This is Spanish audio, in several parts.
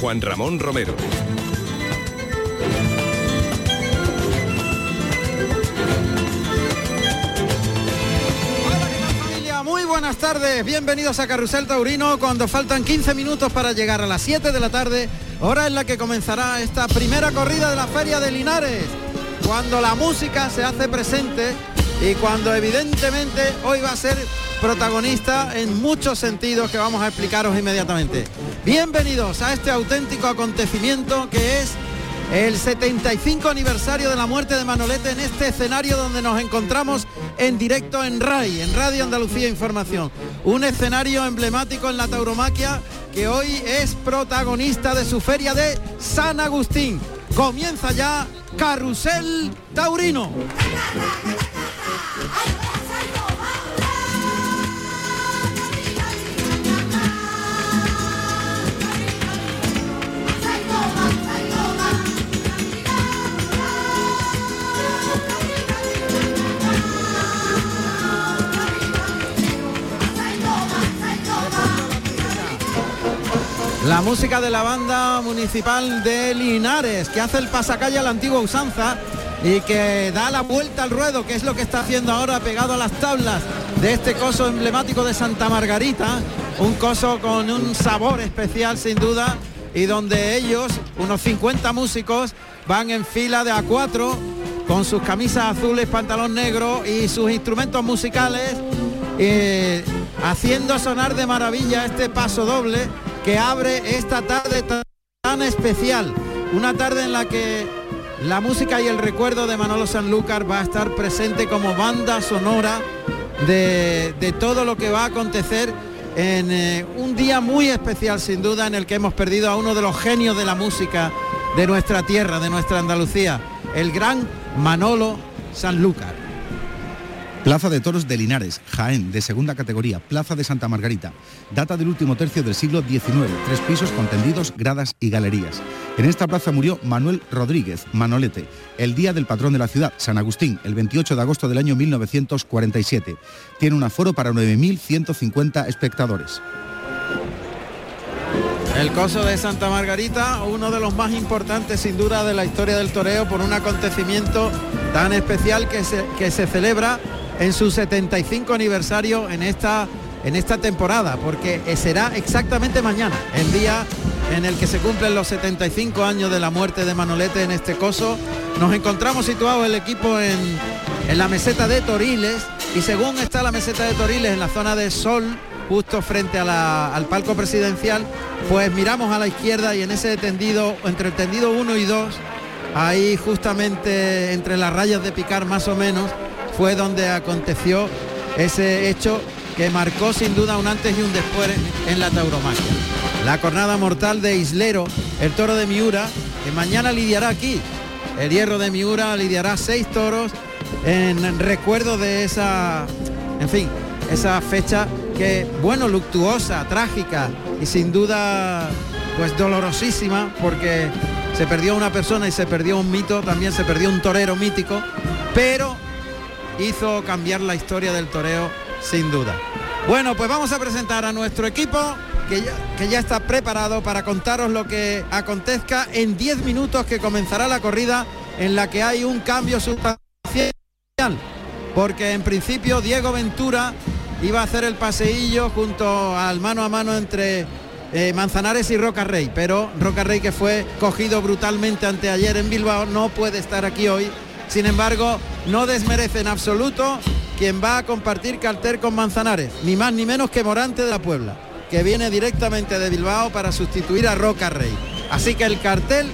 Juan Ramón Romero. Muy buenas tardes, bienvenidos a Carrusel Taurino cuando faltan 15 minutos para llegar a las 7 de la tarde, hora en la que comenzará esta primera corrida de la Feria de Linares, cuando la música se hace presente y cuando evidentemente hoy va a ser protagonista en muchos sentidos que vamos a explicaros inmediatamente. Bienvenidos a este auténtico acontecimiento que es el 75 aniversario de la muerte de Manolete en este escenario donde nos encontramos en directo en RAI, en Radio Andalucía Información. Un escenario emblemático en la tauromaquia que hoy es protagonista de su feria de San Agustín. Comienza ya Carrusel Taurino. La música de la banda municipal de Linares, que hace el pasacalle a la antigua usanza y que da la vuelta al ruedo, que es lo que está haciendo ahora pegado a las tablas de este coso emblemático de Santa Margarita, un coso con un sabor especial sin duda y donde ellos, unos 50 músicos, van en fila de a cuatro con sus camisas azules, pantalón negro y sus instrumentos musicales, eh, haciendo sonar de maravilla este paso doble que abre esta tarde tan especial. Una tarde en la que la música y el recuerdo de Manolo Sanlúcar va a estar presente como banda sonora de, de todo lo que va a acontecer en eh, un día muy especial sin duda en el que hemos perdido a uno de los genios de la música de nuestra tierra, de nuestra Andalucía, el gran Manolo Sanlúcar. Plaza de Toros de Linares, Jaén, de segunda categoría, Plaza de Santa Margarita. Data del último tercio del siglo XIX, tres pisos con tendidos, gradas y galerías. En esta plaza murió Manuel Rodríguez, Manolete, el día del patrón de la ciudad, San Agustín, el 28 de agosto del año 1947. Tiene un aforo para 9.150 espectadores. El coso de Santa Margarita, uno de los más importantes sin duda de la historia del toreo por un acontecimiento tan especial que se, que se celebra en su 75 aniversario en esta, en esta temporada, porque será exactamente mañana, el día en el que se cumplen los 75 años de la muerte de Manolete en este coso. Nos encontramos situados el equipo en, en la meseta de Toriles y según está la meseta de Toriles en la zona de Sol, justo frente al palco presidencial, pues miramos a la izquierda y en ese tendido, entre el tendido 1 y 2, ahí justamente entre las rayas de picar más o menos, fue donde aconteció ese hecho que marcó sin duda un antes y un después en la tauromaquia. La jornada mortal de Islero, el toro de Miura, que mañana lidiará aquí. El hierro de Miura lidiará seis toros en recuerdo de esa, en fin, esa fecha que, bueno, luctuosa, trágica y sin duda, pues dolorosísima, porque se perdió una persona y se perdió un mito, también se perdió un torero mítico, pero hizo cambiar la historia del toreo sin duda. Bueno, pues vamos a presentar a nuestro equipo que ya, que ya está preparado para contaros lo que acontezca en 10 minutos que comenzará la corrida en la que hay un cambio sustancial. Porque en principio Diego Ventura iba a hacer el paseillo junto al mano a mano entre eh, Manzanares y Roca Rey, pero Roca Rey que fue cogido brutalmente anteayer en Bilbao no puede estar aquí hoy. Sin embargo, no desmerece en absoluto quien va a compartir cartel con Manzanares, ni más ni menos que Morante de la Puebla, que viene directamente de Bilbao para sustituir a Roca Rey. Así que el cartel,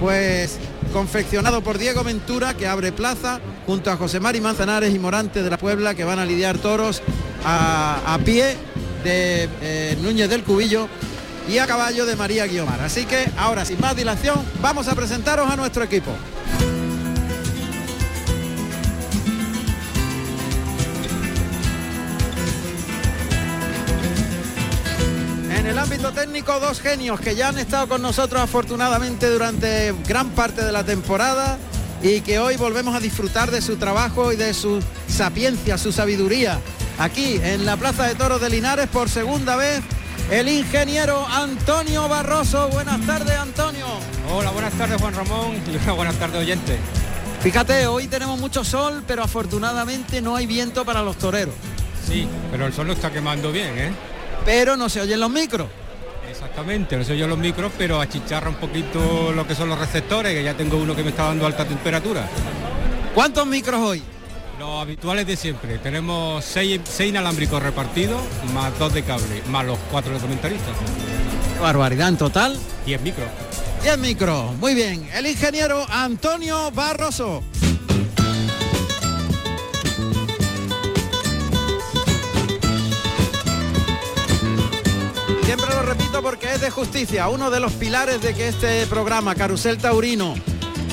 pues confeccionado por Diego Ventura, que abre plaza, junto a José Mari Manzanares y Morante de la Puebla, que van a lidiar toros a, pie de eh, Núñez del Cubillo y a caballo de María Guiomar. Así que ahora, sin más dilación, vamos a presentaros a nuestro equipo. Ámbito técnico, dos genios que ya han estado con nosotros afortunadamente durante gran parte de la temporada y que hoy volvemos a disfrutar de su trabajo y de su sapiencia, su sabiduría. Aquí en la Plaza de Toros de Linares por segunda vez el ingeniero Antonio Barroso. Buenas tardes, buenas tardes Juan Ramón y buenas tardes oyentes. Fíjate, hoy tenemos mucho sol, pero afortunadamente no hay viento para los toreros. Sí, pero el sol no está quemando bien, ¿eh? Pero no se oyen los micros. Exactamente, no se oyen los micros, pero achicharra un poquito lo que son los receptores, que ya tengo uno que me está dando alta temperatura. ¿Cuántos micros hoy? Los habituales de siempre. Tenemos seis, seis inalámbricos repartidos, más dos de cable, más los cuatro de comentaristas. Qué barbaridad, en total. 10 micros. 10 micros. Muy bien. El ingeniero Antonio Barroso. Repito porque es de justicia, uno de los pilares de que este programa, Carusel Taurino,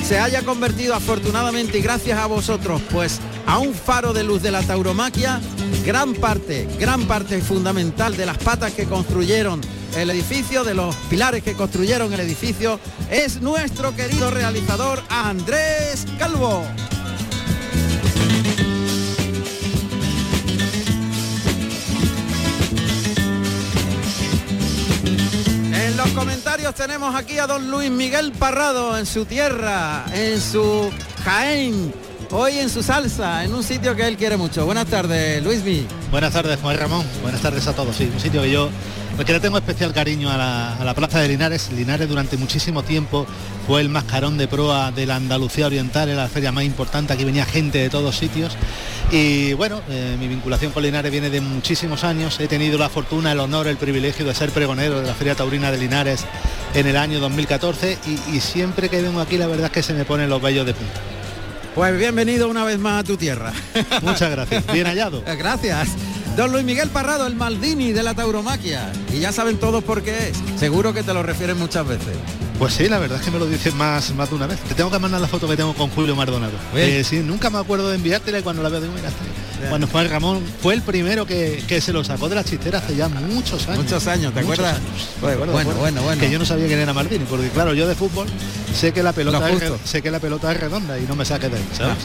se haya convertido afortunadamente y gracias a vosotros, pues a un faro de luz de la tauromaquia, gran parte, gran parte fundamental de las patas que construyeron el edificio, de los pilares que construyeron el edificio, es nuestro querido realizador Andrés Calvo. Los comentarios tenemos aquí a don Luis Miguel Parrado en su tierra, en su Jaén, hoy en su salsa, en un sitio que él quiere mucho. Buenas tardes, Luismi. Buenas tardes, Juan Ramón. Buenas tardes a todos. Sí, un sitio que yo porque le tengo especial cariño a la, a la, Plaza de Linares. Linares durante muchísimo tiempo fue el mascarón de proa de la Andalucía Oriental, era la feria más importante, aquí venía gente de todos sitios. Y bueno, eh, mi vinculación con Linares viene de muchísimos años. He tenido la fortuna, el honor, el privilegio de ser pregonero de la Feria Taurina de Linares en el año 2014 y, y siempre que vengo aquí la verdad es que se me ponen los vellos de punta. Pues bienvenido una vez más a tu tierra. Muchas gracias. Bien hallado. gracias. Don Luis Miguel Parrado, el Maldini de la tauromaquia. Y ya saben todos por qué es. Seguro que te lo refieren muchas veces. Pues sí, la verdad es que me lo dicen más, más de una vez. Te tengo que mandar la foto que tengo con Julio Mardonado. Eh, sí, nunca me acuerdo de enviártela y cuando la veo digo, mira, cuando Juan Ramón fue el primero que, que, se lo sacó de la chistera hace ya muchos años. Muchos años, ¿te acuerdas? Bueno, bueno, bueno, bueno, Que yo no sabía quién era Maldini, porque claro, yo de fútbol sé que la pelota, es, sé que la pelota es redonda y no me saque de ahí, ¿sabes?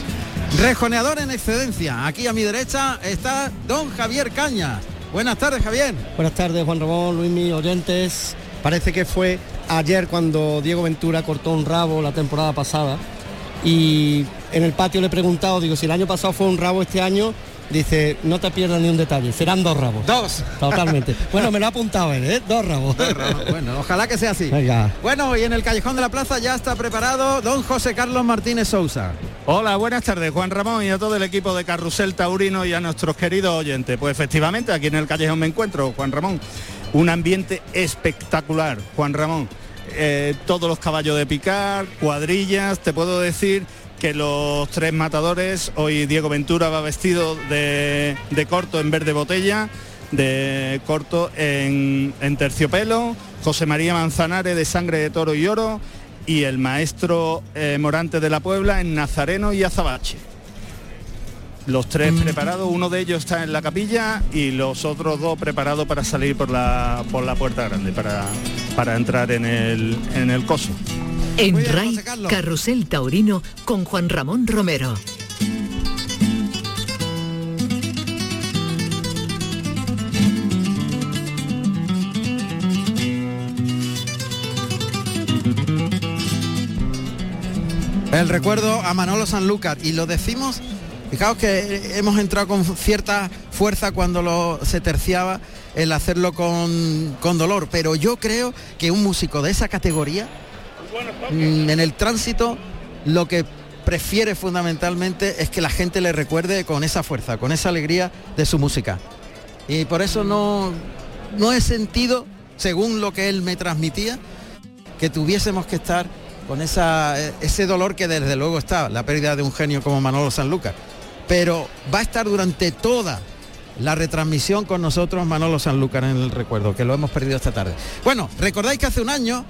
Rejoneador en excedencia. Aquí a mi derecha está don Javier Cañas. Buenas tardes, Javier. Buenas tardes, Juan Ramón, Luis, mis oyentes. Parece que fue ayer cuando Diego Ventura cortó un rabo la temporada pasada y en el patio le he preguntado, digo, si el año pasado fue un rabo este año, dice, no te pierdas ni un detalle, serán dos rabos. Dos. Totalmente. bueno, me lo ha apuntado él, ¿eh? Dos rabos. Dos rabos. Bueno, ojalá que sea así. Venga. Bueno, y en el Callejón de la Plaza ya está preparado don José Carlos Martínez Sousa. Hola, buenas tardes, Juan Ramón y a todo el equipo de Carrusel Taurino y a nuestros queridos oyentes. Pues efectivamente, aquí en el Callejón me encuentro, Juan Ramón. Un ambiente espectacular, Juan Ramón. Eh, todos los caballos de picar, cuadrillas, te puedo decir que los tres matadores, hoy Diego Ventura va vestido de, de corto en verde botella, de corto en, en, terciopelo, José María Manzanares de sangre de toro y oro y el maestro eh, Morante de la Puebla en Nazareno y Azabache. Los tres preparados, uno de ellos está en la capilla y los otros dos preparados para salir por la, por la puerta grande, para, para entrar en el, en el coso. En RAI, Carrusel Taurino con Juan Ramón Romero. El recuerdo a Manolo Sanlúcar y lo decimos, fijaos que hemos entrado con cierta fuerza cuando lo, se terciaba el hacerlo con, con dolor, pero yo creo que un músico de esa categoría en el tránsito lo que prefiere fundamentalmente es que la gente le recuerde con esa fuerza, con esa alegría de su música. Y por eso no, no he sentido, según lo que él me transmitía, que tuviésemos que estar con esa, ese dolor que desde luego está, la pérdida de un genio como Manolo Sanlúcar. Pero va a estar durante toda la retransmisión con nosotros Manolo Sanlúcar en el recuerdo, que lo hemos perdido esta tarde. Bueno, recordáis que hace un año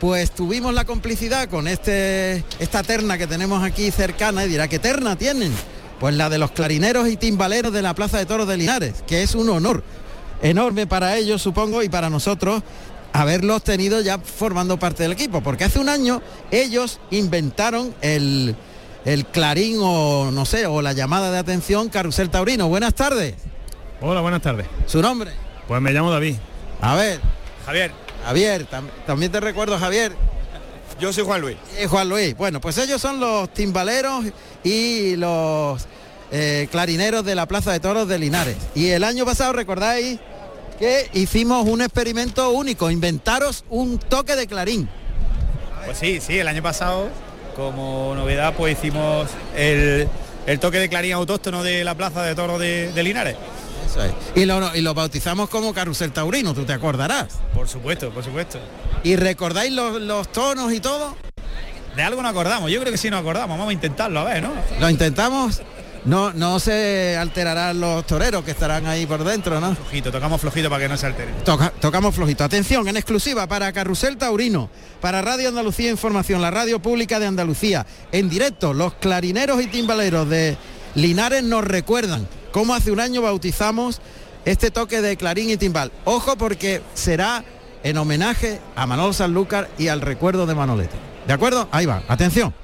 pues tuvimos la complicidad con este, esta terna que tenemos aquí cercana y dirá, ¿qué terna tienen? Pues la de los clarineros y timbaleros de la Plaza de Toros de Linares, que es un honor enorme para ellos, supongo, y para nosotros haberlos tenido ya formando parte del equipo, porque hace un año ellos inventaron el, el clarín o no sé, o la llamada de atención Carusel Taurino. Buenas tardes. Hola, buenas tardes. ¿Su nombre? Pues me llamo David. A ver. Javier. Javier, tam también te recuerdo Javier. Yo soy Juan Luis. Eh, Juan Luis. Bueno, pues ellos son los timbaleros y los eh, clarineros de la Plaza de Toros de Linares. Y el año pasado, recordáis que hicimos un experimento único, inventaros un toque de clarín. Pues sí, sí, el año pasado, como novedad, pues hicimos el, el toque de clarín autóctono de la Plaza de Toros de, de Linares. Eso es. Y lo, y lo bautizamos como carrusel taurino, tú te acordarás. Por supuesto, por supuesto. ¿Y recordáis los, los tonos y todo? De algo nos acordamos, yo creo que sí nos acordamos, vamos a intentarlo, a ver, ¿no? Lo intentamos. No, no se alterarán los toreros que estarán ahí por dentro, ¿no? Flojito, tocamos flojito para que no se altere. Toca- tocamos flojito. Atención, en exclusiva para Carrusel Taurino, para Radio Andalucía Información, la radio pública de Andalucía. En directo, los clarineros y timbaleros de Linares nos recuerdan cómo hace un año bautizamos este toque de clarín y timbal. Ojo porque será en homenaje a Manolo Sanlúcar y al recuerdo de Manolete. ¿De acuerdo? Ahí va. Atención.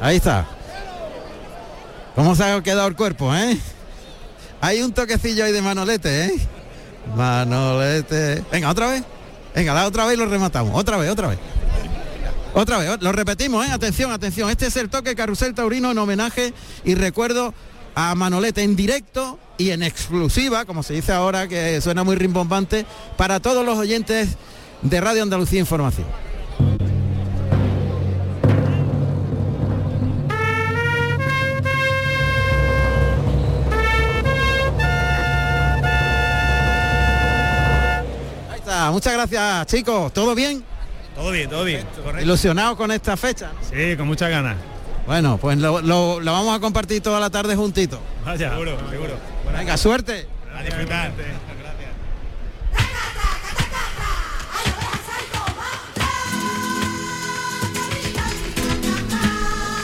Ahí está. ¿Cómo se ha quedado el cuerpo, eh? Hay un toquecillo ahí de Manolete, ¿eh? Manolete. Venga, otra vez. Venga, la otra vez lo rematamos. Otra vez, otra vez. Otra vez, lo repetimos, ¿eh? Atención, atención. Este es el toque Carrusel Taurino en homenaje y recuerdo a Manolete en directo y en exclusiva, como se dice ahora, que suena muy rimbombante, para todos los oyentes de Radio Andalucía Información. Muchas gracias, chicos. ¿Todo bien? Todo bien, todo bien. Ilusionados con esta fecha. ¿no? Sí, con muchas ganas. Bueno, pues lo, lo- lo vamos a compartir toda la tarde juntito. Vaya, seguro, seguro. Venga, suerte. A disfrutar.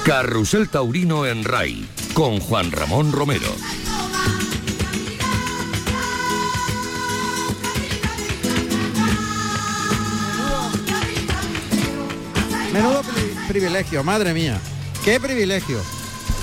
Carrusel Taurino en RAI con Juan Ramón Romero. Privilegio, madre mía. Qué privilegio.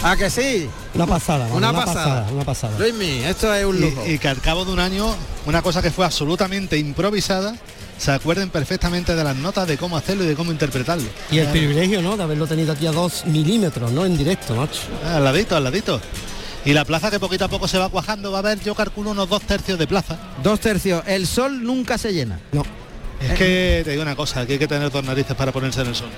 ¿A que sí? Una pasada, Una, una pasada. pasada, una pasada. Luismi, esto es un lujo. Y, y que al cabo de un año, una cosa que fue absolutamente improvisada, se acuerden perfectamente de las notas de cómo hacerlo y de cómo interpretarlo. Y el privilegio, ¿no? De haberlo tenido aquí a dos milímetros, ¿no? En directo, macho. Ah, Al ladito, al ladito. Y la plaza que poquito a poco se va cuajando, va a haber, yo calculo, unos dos tercios de plaza. Dos tercios. El sol nunca se llena. No. Es que te digo una cosa, que hay que tener dos narices para ponerse en el sol.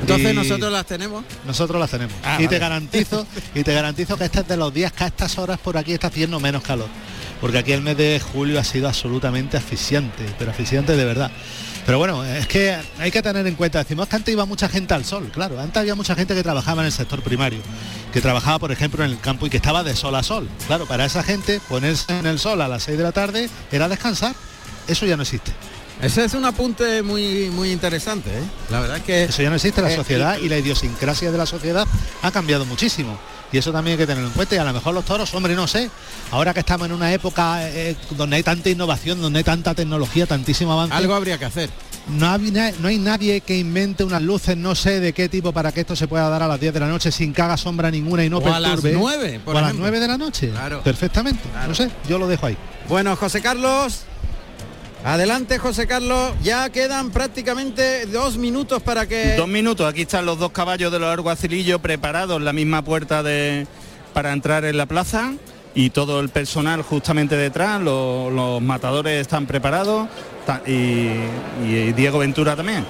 Entonces Y nosotros las tenemos. nosotros las tenemos. Ah, y vale. te garantizo, y te garantizo que este es de los días que a estas horas por aquí está haciendo menos calor. Porque aquí el mes de julio ha sido absolutamente asfixiante, pero asfixiante de verdad. Pero bueno, es que hay que tener en cuenta, decimos que antes iba mucha gente al sol, claro, antes había mucha gente que trabajaba en el sector primario, que trabajaba por ejemplo en el campo y que estaba de sol a sol. Claro, para esa gente ponerse en el sol a las 6 de la tarde era descansar. Eso ya no existe. Ese es un apunte muy muy interesante, ¿eh? La verdad es que Eso ya no existe, la Eh, sociedad y la idiosincrasia de la sociedad ha cambiado muchísimo. Y eso también hay que tenerlo en cuenta. Y a lo mejor los toros, hombre, no sé. Ahora que estamos en una época eh, donde hay tanta innovación, donde hay tanta tecnología, tantísimo avance. algo habría que hacer. No, hay na- no hay nadie que invente unas luces, no sé de qué tipo, para que esto se pueda dar a las 10 de la noche sin que haga sombra ninguna y no O a las perturbe. 9, por o a las ejemplo. 9 de la noche. Claro. Perfectamente. No sé, yo lo dejo ahí. Bueno, José Carlos. Adelante, José Carlos. Ya quedan prácticamente dos minutos para que. Dos minutos, aquí están los dos caballos de los alguacilillos preparados la misma puerta de, para entrar en la plaza y todo el personal justamente detrás, lo- los, matadores están preparados y Diego Ventura también.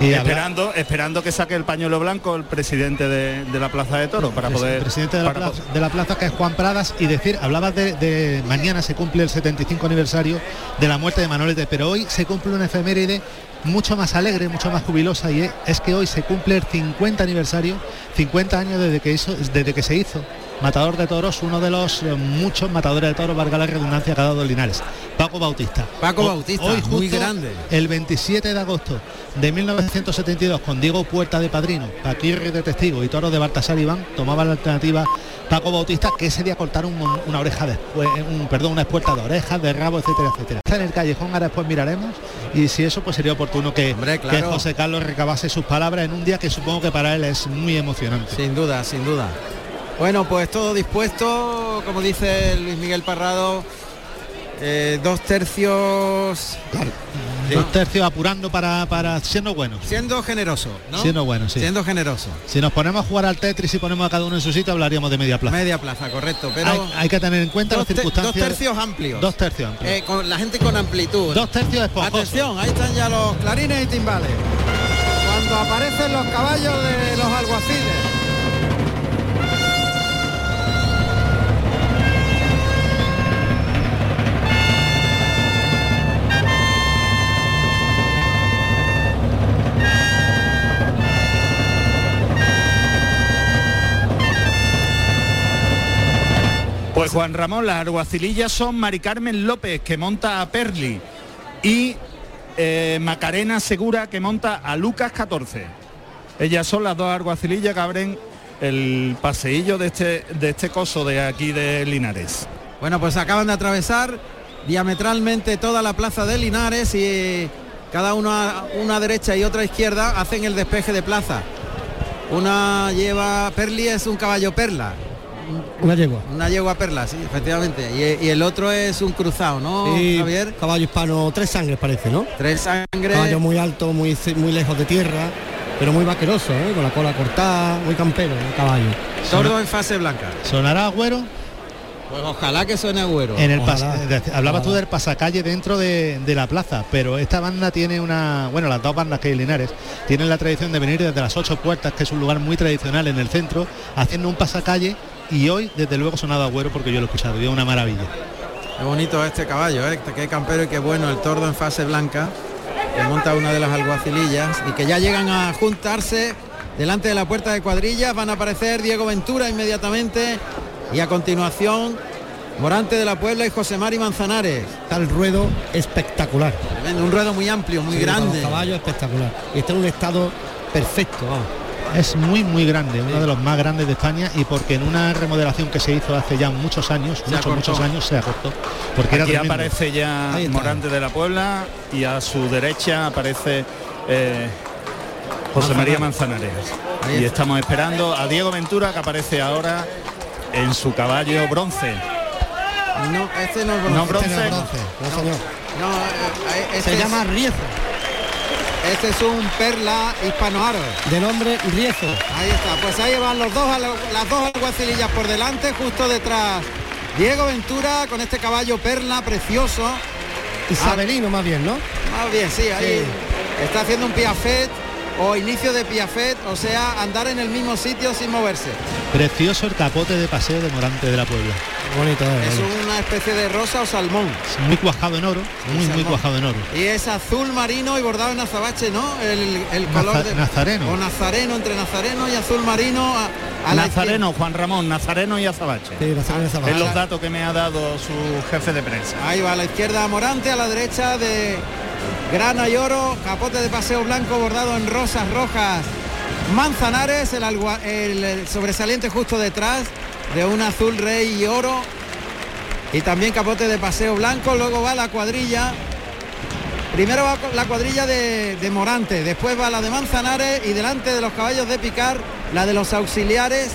Y esperando, esperando que saque el pañuelo blanco el presidente de, de la Plaza de Toros para poder... presidente de la, plaza, de la plaza que es Juan Pradas y decir hablabas de, de mañana se cumple el 75 aniversario de la muerte de Manolete pero hoy se cumple una efeméride mucho más alegre mucho más jubilosa y es, es que hoy se cumple el 50 aniversario 50 años desde que hizo desde que se hizo matador de toros, uno de los eh, muchos matadores de toros, valga la redundancia, que ha dado Linares, Paco Bautista. Paco Bautista, hoy muy grande. El 27 de agosto de 1972, con Diego Puerta de Padrino, Paquirri de Testigo y Toro de Baltasar Iván, tomaba la alternativa Paco Bautista, que ese día cortaron un- una oreja después, un, perdón, una espuerta de orejas, de rabo, etcétera, etcétera. Está en el callejón, ahora después miraremos, y si eso pues sería oportuno que, claro. José Carlos recabase sus palabras en un día que supongo que para él es muy emocionante. Sin duda, sin duda. Bueno, pues todo dispuesto, como dice Luis Miguel Parrado, eh, dos tercios. Dos tercios apurando para, para siendo buenos. Siendo generoso, ¿no? Siendo buenos, sí. Siendo generoso. Si nos ponemos a jugar al Tetris y ponemos a cada uno en su sitio, hablaríamos de media plaza. Media plaza, correcto. Pero hay, hay que tener en cuenta las circunstancias. dos tercios amplios. Dos tercios amplios. Eh, con la gente con amplitud. Dos tercios esponjosos. Atención, ahí están ya los clarines y timbales. Cuando aparecen los caballos de los alguaciles. Pues Juan Ramón, las alguacilillas son Mari Carmen López, que monta a Perli, y eh, Macarena Segura, que monta a Lucas 14. Ellas son las dos alguacilillas que abren el paseillo de este, de este coso de aquí de Linares. Bueno, pues acaban de atravesar diametralmente toda la plaza de Linares y cada una, una derecha y otra izquierda hacen el despeje de plaza. Una lleva, Perli es un caballo perla, Una yegua. una yegua perla, sí, efectivamente. Y, y el otro es un cruzado, ¿no, Sí, Javier? Caballo hispano, tres sangres parece, ¿no? Tres sangres. Caballo muy alto, muy, muy lejos de tierra, pero muy vaqueroso, ¿eh? con la cola cortada, muy campero el caballo. Tordo en fase blanca. ¿Sonará Agüero? Pues ojalá que suene agüero. En el Ojalá. de- hablabas tú del pasacalle dentro de, de la plaza, pero esta banda tiene una, bueno, las dos bandas que hay Linares tienen la tradición de venir desde las ocho puertas, que es un lugar muy tradicional en el centro, haciendo un pasacalle y hoy desde luego sonado agüero porque yo lo he escuchado y es una maravilla. Qué bonito este caballo, ¿eh? qué campero y qué bueno el tordo en fase blanca que monta una de las alguacilillas y que ya llegan a juntarse delante de la puerta de cuadrillas. Van a aparecer Diego Ventura inmediatamente y a continuación Morante de la Puebla y José Mari Manzanares. Está el ruedo espectacular. Tremendo, un ruedo muy amplio, muy Sí, grande. caballos espectacular. Y está en un estado perfecto, vamos. Es muy muy grande, uno de los más grandes de España y porque en una remodelación que se hizo hace ya muchos años, muchos acortó. muchos años se acortó. Porque era Aquí tremendo. aparece ya. Morante de la Puebla y a su derecha aparece eh, José María Manzanares. Y estamos esperando a Diego Ventura que aparece ahora en su caballo bronce. No, este no es No, bronce. Este no es bronce. bronce, no, señor. No, eh, eh, este Se es- llama Riezo, Este es un perla hispanoaro. de nombre Riezo. Ahí está, pues ahí van los dos, las dos alguacilillas por delante, justo detrás Diego Ventura con este caballo perla precioso. Isabelino más bien, ¿no? Más bien, sí, ahí está haciendo un piafet o inicio de piafet, o sea, andar en el mismo sitio sin moverse. Precioso el capote de paseo de Morante de la Puebla. Bonito, ¿eh? Es una especie de rosa o salmón. Es muy cuajado en oro, muy muy cuajado en oro. Y es azul marino y bordado en azabache, ¿no? El, el color Naza- de nazareno. O nazareno, entre nazareno y azul marino. A, a la Nazareno, Juan Ramón, Nazareno y Azabache. Sí, Es los datos que me ha dado su jefe de prensa. Ahí va a la izquierda Morante, a la derecha de grana y oro, capote de paseo blanco bordado en rosas rojas. Manzanares, el, sobresaliente justo detrás de un azul rey y oro. Y también capote de paseo blanco, luego va la cuadrilla. Primero va la cuadrilla de, Morante, después va la de Manzanares y delante de los caballos de picar, la de los auxiliares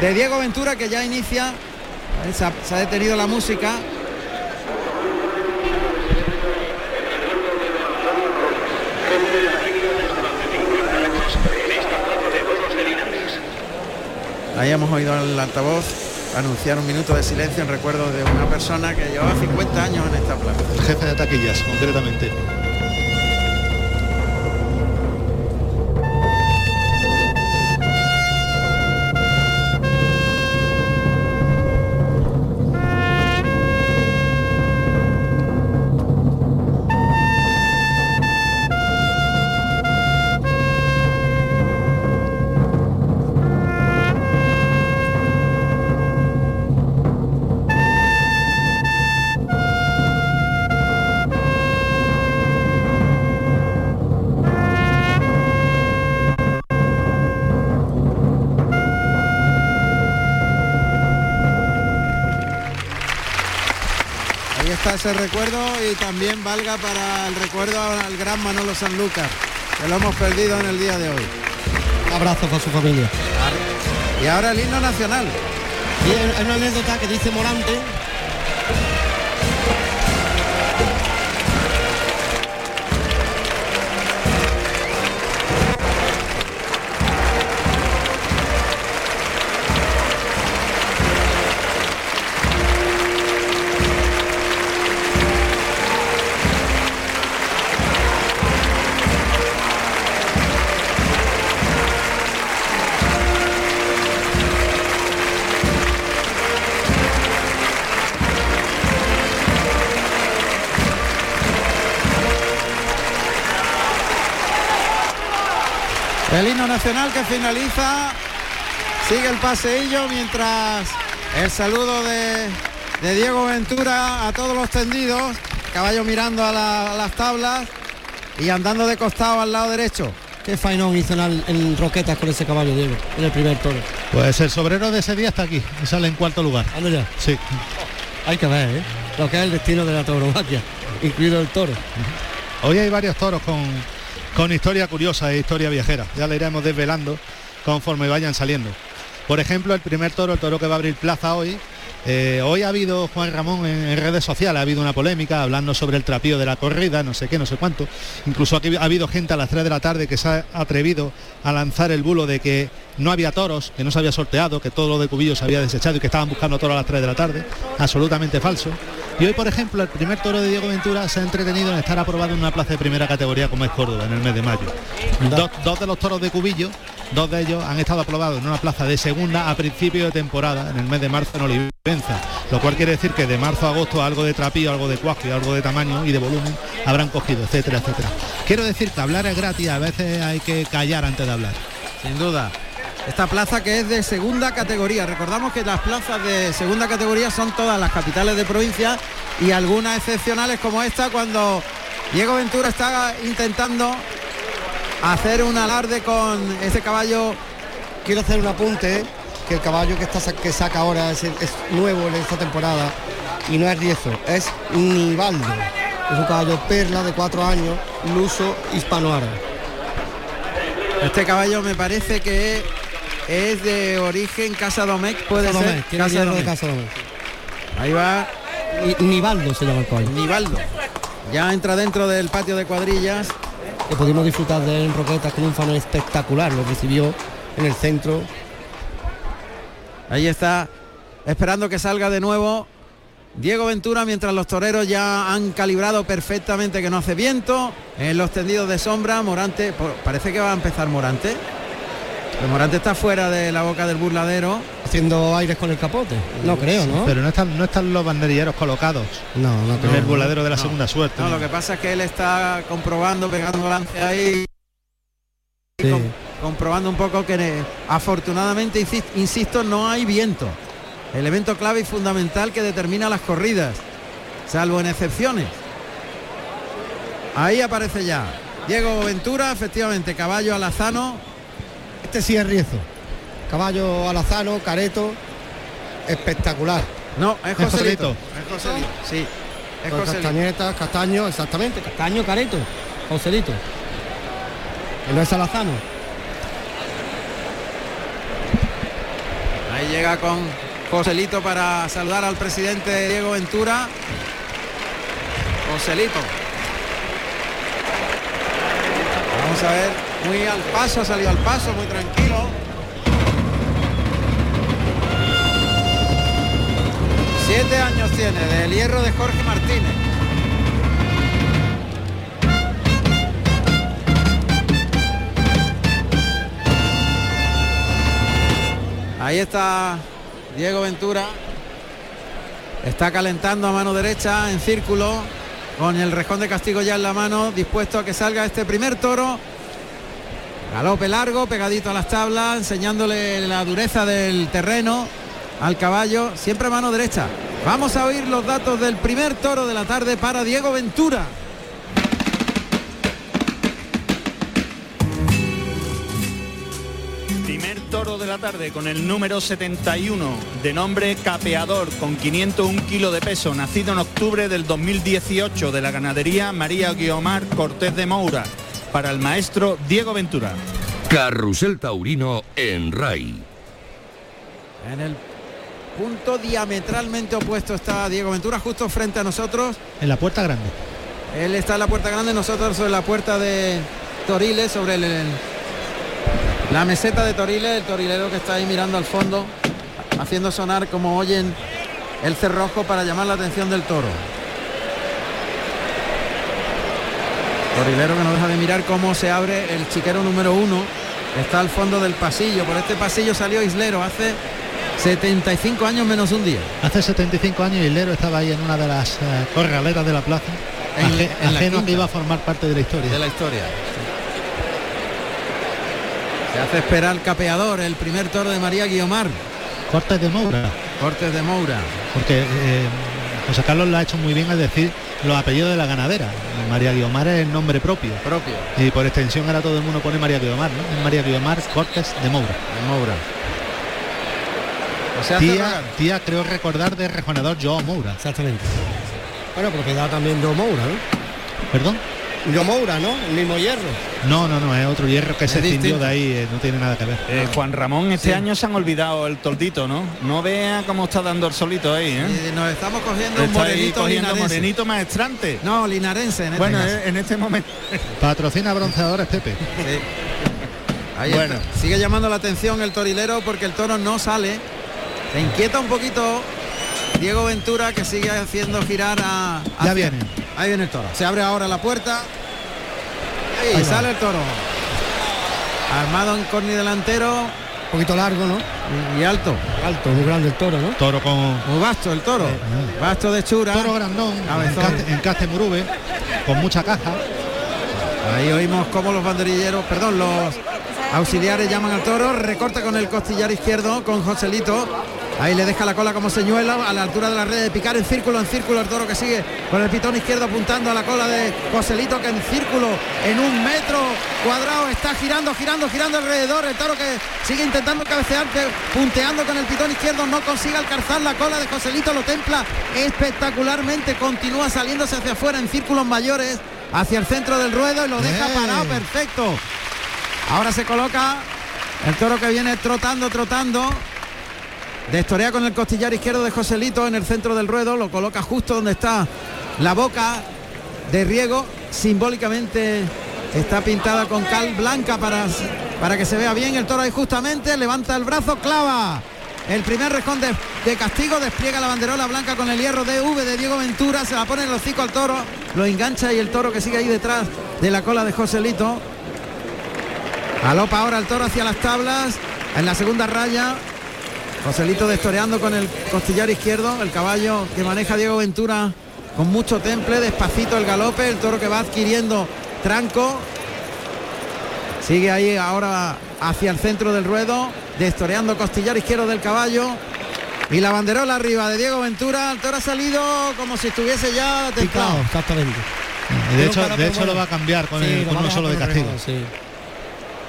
de Diego Ventura que ya inicia. Se ha detenido la música. Ahí hemos oído el altavoz anunciar un minuto de silencio en recuerdo de una persona que llevaba 50 años en esta plaza. El jefe de taquillas, concretamente. Ese recuerdo y también valga para el recuerdo al gran Manolo Sanlúcar, que lo hemos perdido en el día de hoy. Un abrazo para su familia. Y ahora el himno nacional. Y hay una anécdota que dice Morante nacional que finaliza. Sigue el paseillo mientras el saludo de, de Diego Ventura a todos los tendidos. Caballo mirando a, la- a las tablas y andando de costado al lado derecho. Qué faenón hizo en, en Roquetas con ese caballo, Diego, en el primer toro. Pues el sobrero de ese día está aquí, y sale en cuarto lugar. Ya. Sí. Hay que ver, ¿eh? Lo que es el destino de la tauromaquia, incluido el toro. Hoy hay varios toros con, con historia curiosa e historia viajera. Ya le iremos desvelando conforme vayan saliendo. Por ejemplo, el primer toro, el toro que va a abrir plaza hoy. Eh, hoy ha habido, Juan Ramón, en, en redes sociales, ha habido una polémica hablando sobre el trapío de la corrida, no sé qué, no sé cuánto. Incluso aquí ha habido gente a las 3 de la tarde que se ha atrevido a lanzar el bulo de que no había toros, que no se había sorteado, que todo lo de Cubillo se había desechado y que estaban buscando toros a las 3 de la tarde. Absolutamente falso. Y hoy, por ejemplo, el primer toro de Diego Ventura se ha entretenido en estar aprobado en una plaza de primera categoría como es Córdoba, en el mes de mayo. Dos, dos de los toros de Cubillo, dos de ellos han estado aprobados en una plaza de segunda a principio de temporada, en el mes de marzo en Lo cual quiere decir que de marzo a agosto algo de trapío, algo de cuajo y algo de tamaño y de volumen habrán cogido, etcétera, etcétera. Quiero decir que hablar es gratis, a veces hay que callar antes de hablar. Sin duda. Esta plaza que es de segunda categoría. Recordamos que las plazas de segunda categoría son todas las capitales de provincia y algunas excepcionales como esta cuando Diego Ventura está intentando hacer un alarde con ese caballo. Quiero hacer un apunte, que el caballo que, está, que saca ahora es, es nuevo en esta temporada y no es Riezo, es Nivaldo. Es un caballo perla de cuatro años, luso hispanoárabe. Este caballo me parece que es de origen Casa Domecq, puede Casa ser. Domecq, Casa hierro de Domecq. Casa Domecq. Ahí va Ni- Nivaldo se llama el caballo. Nivaldo. Ya entra dentro del patio de cuadrillas. Que pudimos disfrutar de él en Roquetas con un fan espectacular, lo recibió en el centro. Ahí está, esperando que salga de nuevo Diego Ventura, mientras los toreros ya han calibrado perfectamente que no hace viento. En los tendidos de sombra, Morante, parece que va a empezar Morante. Pero Morante está fuera de la boca del burladero. Haciendo aires con el capote. No creo, ¿no? Pero no están, no están los banderilleros colocados No, no en creo. el voladero de la No. segunda suerte. No, lo que pasa es que él está comprobando, pegando lance ahí. Sí. Comprobando un poco que eh, afortunadamente, insis- insisto, no hay viento. Elemento clave y fundamental que determina las corridas, salvo en excepciones. Ahí aparece ya Diego Ventura, efectivamente, caballo alazano. Este sí es Riezo. Caballo alazano, careto, espectacular. No, es Joselito. Es Joselito, sí. Es Con Joselito. castañetas, castaño, exactamente, castaño, careto, Joselito. Que no es alazano. Llega con Joselito para saludar al presidente Diego Ventura. Joselito. Vamos a ver, muy al paso, ha salido al paso, muy tranquilo. Siete años tiene del hierro de Jorge Martínez. Ahí está Diego Ventura. Está calentando a mano derecha en círculo con el rejón de castigo ya en la mano, dispuesto a que salga este primer toro. Galope largo, pegadito a las tablas, enseñándole la dureza del terreno al caballo, siempre a mano derecha. Vamos a oír los datos del primer toro de la tarde para Diego Ventura. La tarde con el número 71 de nombre Capeador con 501 kilos de peso, nacido en octubre del 2018 de la ganadería María Guiomar Cortés de Moura para el maestro Diego Ventura. Carrusel Taurino en RAI. En el punto diametralmente opuesto está Diego Ventura, justo frente a nosotros. En la puerta grande. Él está en la puerta grande, nosotros sobre la puerta de Toriles, sobre el, la meseta de Toriles, el torilero que está ahí mirando al fondo, haciendo sonar como oyen el cerrojo para llamar la atención del toro. Torilero que no deja de mirar cómo se abre el chiquero número uno. Está al fondo del pasillo. Por este pasillo salió Islero hace 75 años menos un día. Hace 75 años Islero estaba ahí en una de las eh, corraleras de la plaza. En- aje- en la ajeno que iba a formar parte de la historia. de la historia. Se hace esperar el capeador, el primer toro de María Guiomar, Cortes de Moura. Cortes de Moura. Porque eh, José Carlos lo ha hecho muy bien al decir los apellidos de la ganadera. María Guiomar es el nombre propio. Propio. Y por extensión ahora todo el mundo pone María Guiomar, ¿no? Es María Guiomar Cortes de Moura. De Moura. O sea, Tía, tía creo recordar de rejonador Joao Moura. Exactamente. Bueno, propiedad también de Omoura, ¿no? ¿Perdón? De Omoura, ¿no? El mismo hierro. No, no, no, es otro hierro que se distinto. de ahí, eh, no tiene nada que ver. Eh, Juan Ramón, este año se han olvidado el toldito, ¿no? No vea cómo está dando el solito ahí, ¿eh? Y nos estamos cogiendo un morenito cogiendo linarense. morenito maestrante. No, linarense en este Bueno, caso. eh, en este momento. Patrocina bronceadores Pepe. Sí. Ahí Bueno. está. Sigue llamando la atención el torilero porque el toro no sale. Se inquieta un poquito Diego Ventura que sigue haciendo girar a... Ya viene. Ahí viene el toro. Se abre ahora la puerta. Y Ahí va. sale el toro. Armado en corni delantero Un poquito largo, ¿no? y, y alto. Alto, muy grande el toro, ¿no? Toro con Muy vasto el toro. Vasto de chura. toro grandón, Cabezón. encaste, encaste murube, con mucha caja. Ahí oímos cómo los banderilleros, perdón, los auxiliares llaman al toro, recorta con el costillar izquierdo con Joselito. Ahí le deja la cola como señuela a la altura de la red de picar en círculo, en círculo el toro que sigue con el pitón izquierdo apuntando a la cola de Joselito que en círculo en un metro cuadrado está girando, girando, girando alrededor. El toro que sigue intentando cabecear, punteando con el pitón izquierdo, no consigue alcanzar la cola de Joselito, lo templa espectacularmente, continúa saliéndose hacia afuera en círculos mayores, hacia el centro del ruedo y lo deja ¡Eh! parado perfecto. Ahora se coloca el toro que viene trotando, trotando. Destorea con el costillar izquierdo de Joselito en el centro del ruedo, lo coloca justo donde está la boca de riego, simbólicamente está pintada con cal blanca para, para que se vea bien el toro ahí justamente, levanta el brazo, clava. El primer rejón de, castigo despliega la banderola blanca con el hierro de V de Diego Ventura, se la pone el hocico al toro, lo engancha y el toro que sigue ahí detrás de la cola de Joselito. Alopa ahora el toro hacia las tablas, en la segunda raya, Joselito destoreando con el costillar izquierdo, el caballo que maneja Diego Ventura con mucho temple, despacito el galope, el toro que va adquiriendo tranco. Sigue ahí ahora hacia el centro del ruedo, destoreando costillar izquierdo del caballo. Y la banderola arriba de Diego Ventura, el toro ha salido como si estuviese ya templado. Picado, exactamente. De hecho, de hecho lo va a cambiar con, Sí, el, con uno solo de castigo. sí.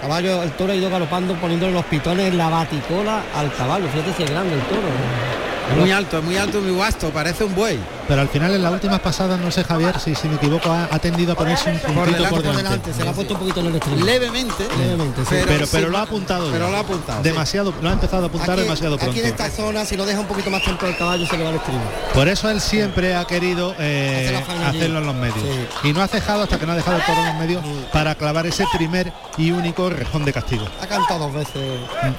Caballo, el toro ha ido galopando poniéndole los pitones en la baticola al caballo. Fíjate si es grande el toro. Es muy alto, es muy alto, muy vasto, parece un buey. Pero al final en las últimas pasadas, no sé Javier, si, si me equivoco, ha, ha tendido a ponerse un puntito delante, por por delante. Se le ha puesto un poquito en el extremo. Levemente, Levemente, sí. Pero, pero sí, lo ha apuntado. ya. Pero lo ha apuntado. sí. Demasiado, lo ha empezado a apuntar Aquí, demasiado pronto. aquí en esta zona, si lo deja un poquito más temprano el caballo, se le va al extremo. Por eso él siempre ha querido eh, la hacerlo en los medios. Sí. Y no ha cejado hasta que no ha dejado el toro en los medios para clavar ese primer y único rejón de castigo. Ha cantado dos veces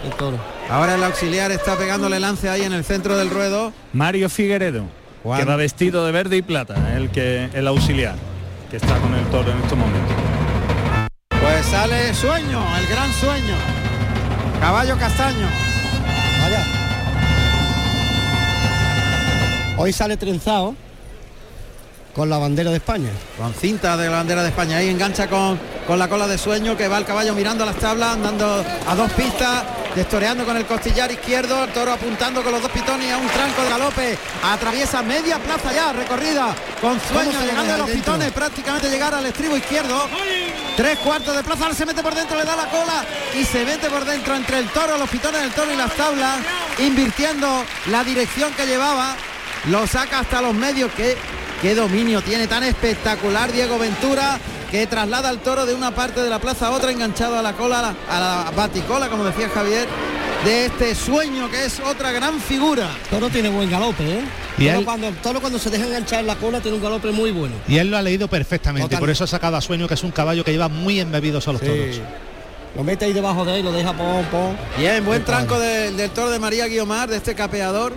el toro. Ahora el auxiliar está pegándole lance ahí en el centro del ruedo. Mario Figueredo, Juan. que va vestido de verde y plata, el que el auxiliar, que está con el toro en estos momentos. Pues sale sueño, el gran sueño. Caballo castaño. Vaya. Hoy sale trenzado con la bandera de España. Con cinta de la bandera de España. Ahí engancha con, con la cola de sueño que va el caballo mirando las tablas, andando a dos pistas, destoreando con el costillar izquierdo, el toro apuntando con los dos pitones a un tranco de galope. Atraviesa media plaza ya, recorrida con sueño, llegando a los dentro? pitones, prácticamente llegar al estribo izquierdo. Tres cuartos de plaza, se mete por dentro, le da la cola y se mete por dentro entre el toro, los pitones del toro y las tablas, invirtiendo la dirección que llevaba. Lo saca hasta los medios. Qué, qué dominio tiene tan espectacular Diego Ventura que traslada al toro de una parte de la plaza a otra, enganchado a la cola, a la, baticola, como decía Javier, de este sueño que es otra gran figura. Toro tiene buen galope, ¿eh? Y toro, cuando, toro cuando se deja enganchar en la cola tiene un galope muy bueno. Y él lo ha leído perfectamente, por eso ha sacado a sueño que es un caballo que lleva muy embebidos a los toros. Lo mete ahí debajo de él, lo deja pom, pom. Bien, buen tranco del toro de María Guiomar, de este capeador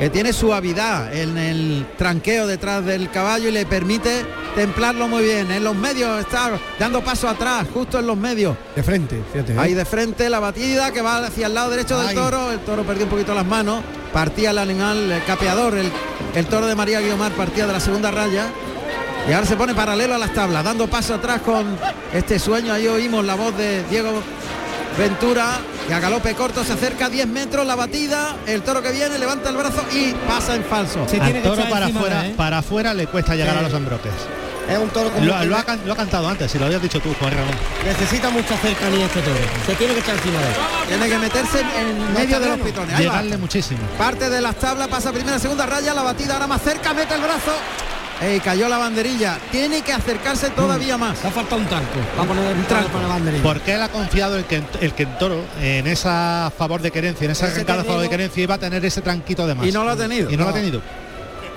que tiene suavidad en el tranqueo detrás del caballo y le permite templarlo muy bien. En los medios está dando paso atrás, justo en los medios. De frente, fíjate. ¿eh? Ahí de frente la batida que va hacia el lado derecho del toro. El toro perdió un poquito las manos. Partía el animal, el capeador, el, el toro de María Guiomar partía de la segunda raya. Y ahora se pone paralelo a las tablas, dando paso atrás con este sueño. Ahí oímos la voz de Diego Ventura y a galope corto se acerca 10 metros la batida, el toro que viene levanta el brazo y pasa en falso. Se tiene toro para afuera, ¿eh? para afuera le cuesta llegar a los ambrotes. Es un toro como lo, lo, ha, lo, ha, cantado antes, si lo habías dicho tú, Juan Ramón. Necesita mucha cercanía este toro. Se tiene que echar encima de él. Tiene que meterse en medio de los pitones. Llegarle muchísimo. Parte de las tablas, pasa primera, segunda raya, la batida ahora más cerca, mete el brazo Ey, cayó la banderilla. Tiene que acercarse todavía mm. más. Le ha faltado un tranco. Va a poner un tranco para la banderilla. Porque él ha confiado el que el que en toro en esa favor de querencia, en esa arrancada favor de querencia iba a tener ese tranquito de más. Y no lo ha tenido. Y no, lo ha tenido.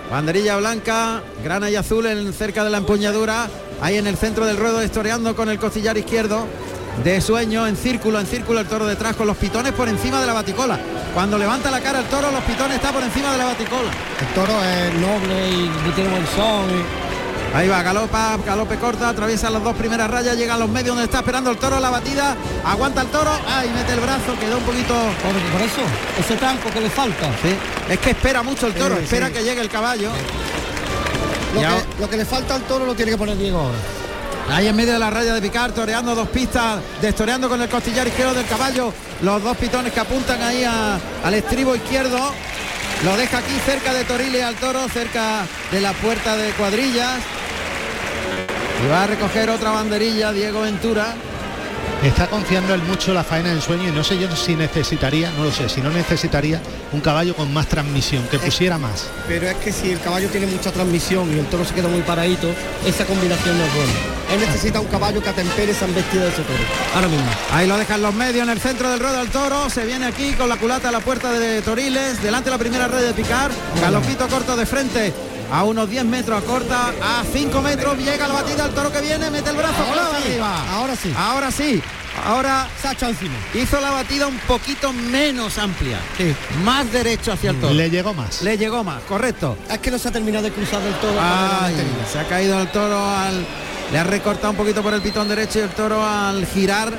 Banderilla blanca, grana y azul en cerca de la empuñadura. Ahí en el centro del ruedo, historiando con el costillar izquierdo de sueño en círculo, en círculo el toro detrás con los pitones por encima de la baticola. Cuando levanta la cara el toro, los pitones está por encima de la baticola. El toro es noble y tiene buen son. Ahí va, galopa, galope corta, atraviesa las dos primeras rayas, llega a los medios donde está esperando el toro, la batida, aguanta el toro, ahí mete el brazo, quedó un poquito... Por, eso, ese tranco que le falta. Sí, es que espera mucho el toro, espera que llegue el caballo. Lo que, lo que, le falta al toro lo tiene que poner Diego ahora. Ahí en medio de la raya de picar, toreando dos pistas, destoreando con el costillar izquierdo del caballo, los dos pitones que apuntan ahí al estribo izquierdo. Lo deja aquí cerca de Torile al toro, cerca de la puerta de cuadrillas. Y va a recoger otra banderilla Diego Ventura. Está confiando él mucho la faena del sueño y no sé yo si necesitaría, no lo sé, si no necesitaría un caballo con más transmisión, que pusiera más. Pero es que si el caballo tiene mucha transmisión y el toro se queda muy paradito, esa combinación no es buena. Él necesita un caballo que atempere esa embestida de ese toro. Ahora mismo. Ahí lo dejan los medios en el centro del ruedo al toro. Se viene aquí con la culata a la puerta de Toriles. Delante la primera red de picar. Galopito corto de frente a unos 10 metros, a corta, a 5 metros, llega la batida, el toro que viene, mete el brazo, ahora sí, arriba. Ahora sí. Ahora sí. Ahora Sacha encima. Hizo la batida un poquito menos amplia. Sí. Más derecho hacia el toro. Le llegó más. Le llegó más, correcto. Es que no se ha terminado de cruzar del toro. se ha caído el toro al. Le ha recortado un poquito por el pitón derecho y el toro al girar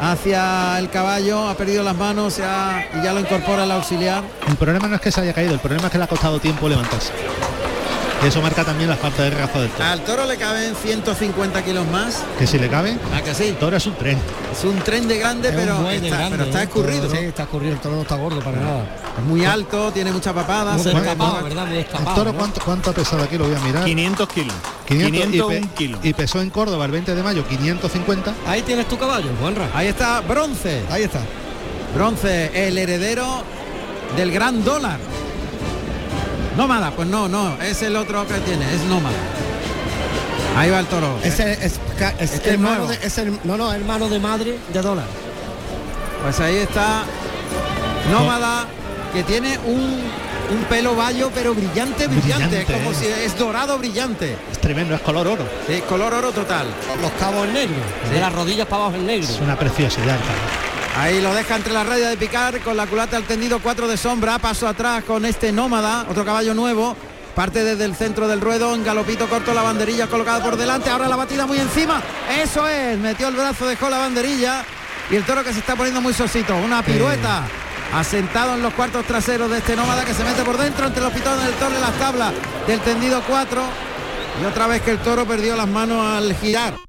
hacia el caballo, ha perdido las manos y ya lo incorpora el auxiliar. El problema no es que se haya caído, el problema es que le ha costado tiempo levantarse. Eso marca también la falta de raza del toro. Al toro le caben 150 kilos más. ¿Que si le cabe? ¿A que sí? El toro es un tren. Es un tren de grande, pero, está, pero está escurrido. Sí, está escurrido, el toro no está gordo para nada. Es muy alto, tiene muchas papadas. Muy escapado, ¿verdad? Muy escapado, ¿El toro cuánto, cuánto ha pesado aquí? Lo voy a mirar. 500 kilos. 500, y, kilos. y pesó en Córdoba el 20 de mayo 550. Ahí tienes tu caballo, Juanra. Ahí está, bronce. Ahí está. Bronce, el heredero del gran dólar. Nómada, pues no, no, es el otro que tiene, es nómada. Ahí va el toro. Ese es, es, hermano de, es el, no, no, hermano de madre de dólar. Pues ahí está Nómada, que tiene un, un pelo bayo, pero brillante, brillante, es como si es dorado brillante. Es tremendo, es color oro. Sí, color oro total. Los cabos en negro, de las rodillas para abajo en negro. Es una preciosidad. Ahí lo deja entre la raya de picar con la culata al tendido 4 de sombra, paso atrás con este nómada, otro caballo nuevo, parte desde el centro del ruedo, en galopito corto la banderilla colocada por delante, ahora la batida muy encima, eso es, metió el brazo, dejó la banderilla y el toro que se está poniendo muy sosito, una pirueta. Asentado en los cuartos traseros de este nómada que se mete por dentro entre los pitones del toro y las tablas del tendido 4 y otra vez que el toro perdió las manos al girar.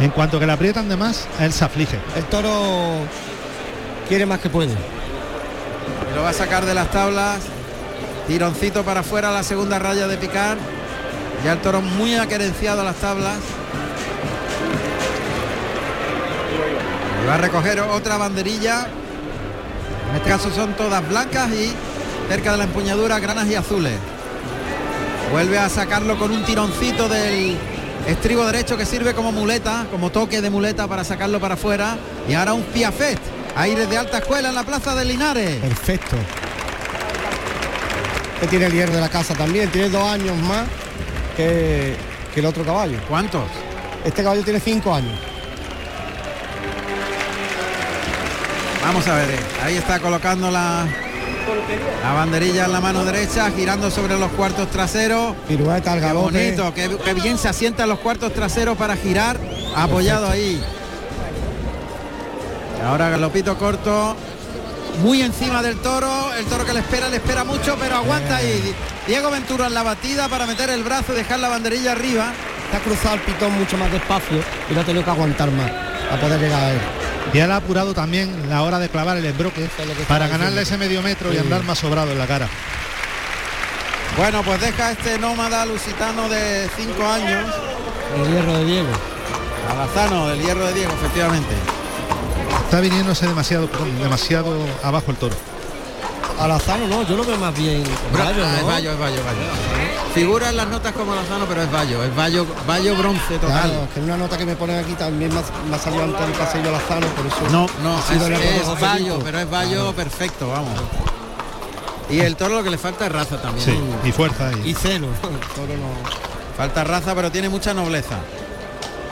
En cuanto que le aprietan de más, él se aflige. El toro quiere más que puede. Lo va a sacar de las tablas. Tironcito para afuera la segunda raya de picar. Ya el toro muy acerenciado a las tablas. Va a recoger otra banderilla. En este caso son todas blancas y cerca de la empuñadura granas y azules. Vuelve a sacarlo con un tironcito del estribo derecho que sirve como muleta, como toque de muleta para sacarlo para afuera. Y ahora un piafet. Aires de alta escuela en la plaza de Linares. Perfecto. Que tiene el hierro de la casa también, tiene dos años más que, que el otro caballo. ¿Cuántos? Este caballo tiene cinco años. Vamos a ver, eh, ahí está colocando la, la banderilla en la mano derecha, girando sobre los cuartos traseros. Pirueta al Qué galope. bonito, qué, qué bien se asientan los cuartos traseros para girar, apoyado ahí. Ahora galopito corto, muy encima del toro, el toro que le espera, le espera mucho, pero aguanta ahí. Diego Ventura en la batida para meter el brazo y dejar la banderilla arriba. Está cruzado el pitón mucho más despacio y lo ha tenido que aguantar más a poder llegar a él. Y él ha apurado también la hora de clavar el embroque para ganarle ese medio metro y andar más sobrado en la cara. Bueno, pues deja este nómada lusitano de 5 años, El hierro de Diego. Alazano, del hierro de Diego, efectivamente. Está viniéndose demasiado, demasiado abajo el toro. Alazano no, yo lo veo más bien. Ah, ¿no? es Bayo, es Bayo, es Bayo. Figura en las notas como Alazano, pero es Bayo, es Bayo, Bayo bronce total. Claro, que en una nota que me ponen aquí también me ha, salido antes el pasillo Alazano, por eso. No, no, es, es Bayo, pero es Bayo perfecto, vamos. Y el toro lo que le falta es raza también. Sí, y fuerza ahí. Y celo. El toro no. Falta raza, pero tiene mucha nobleza.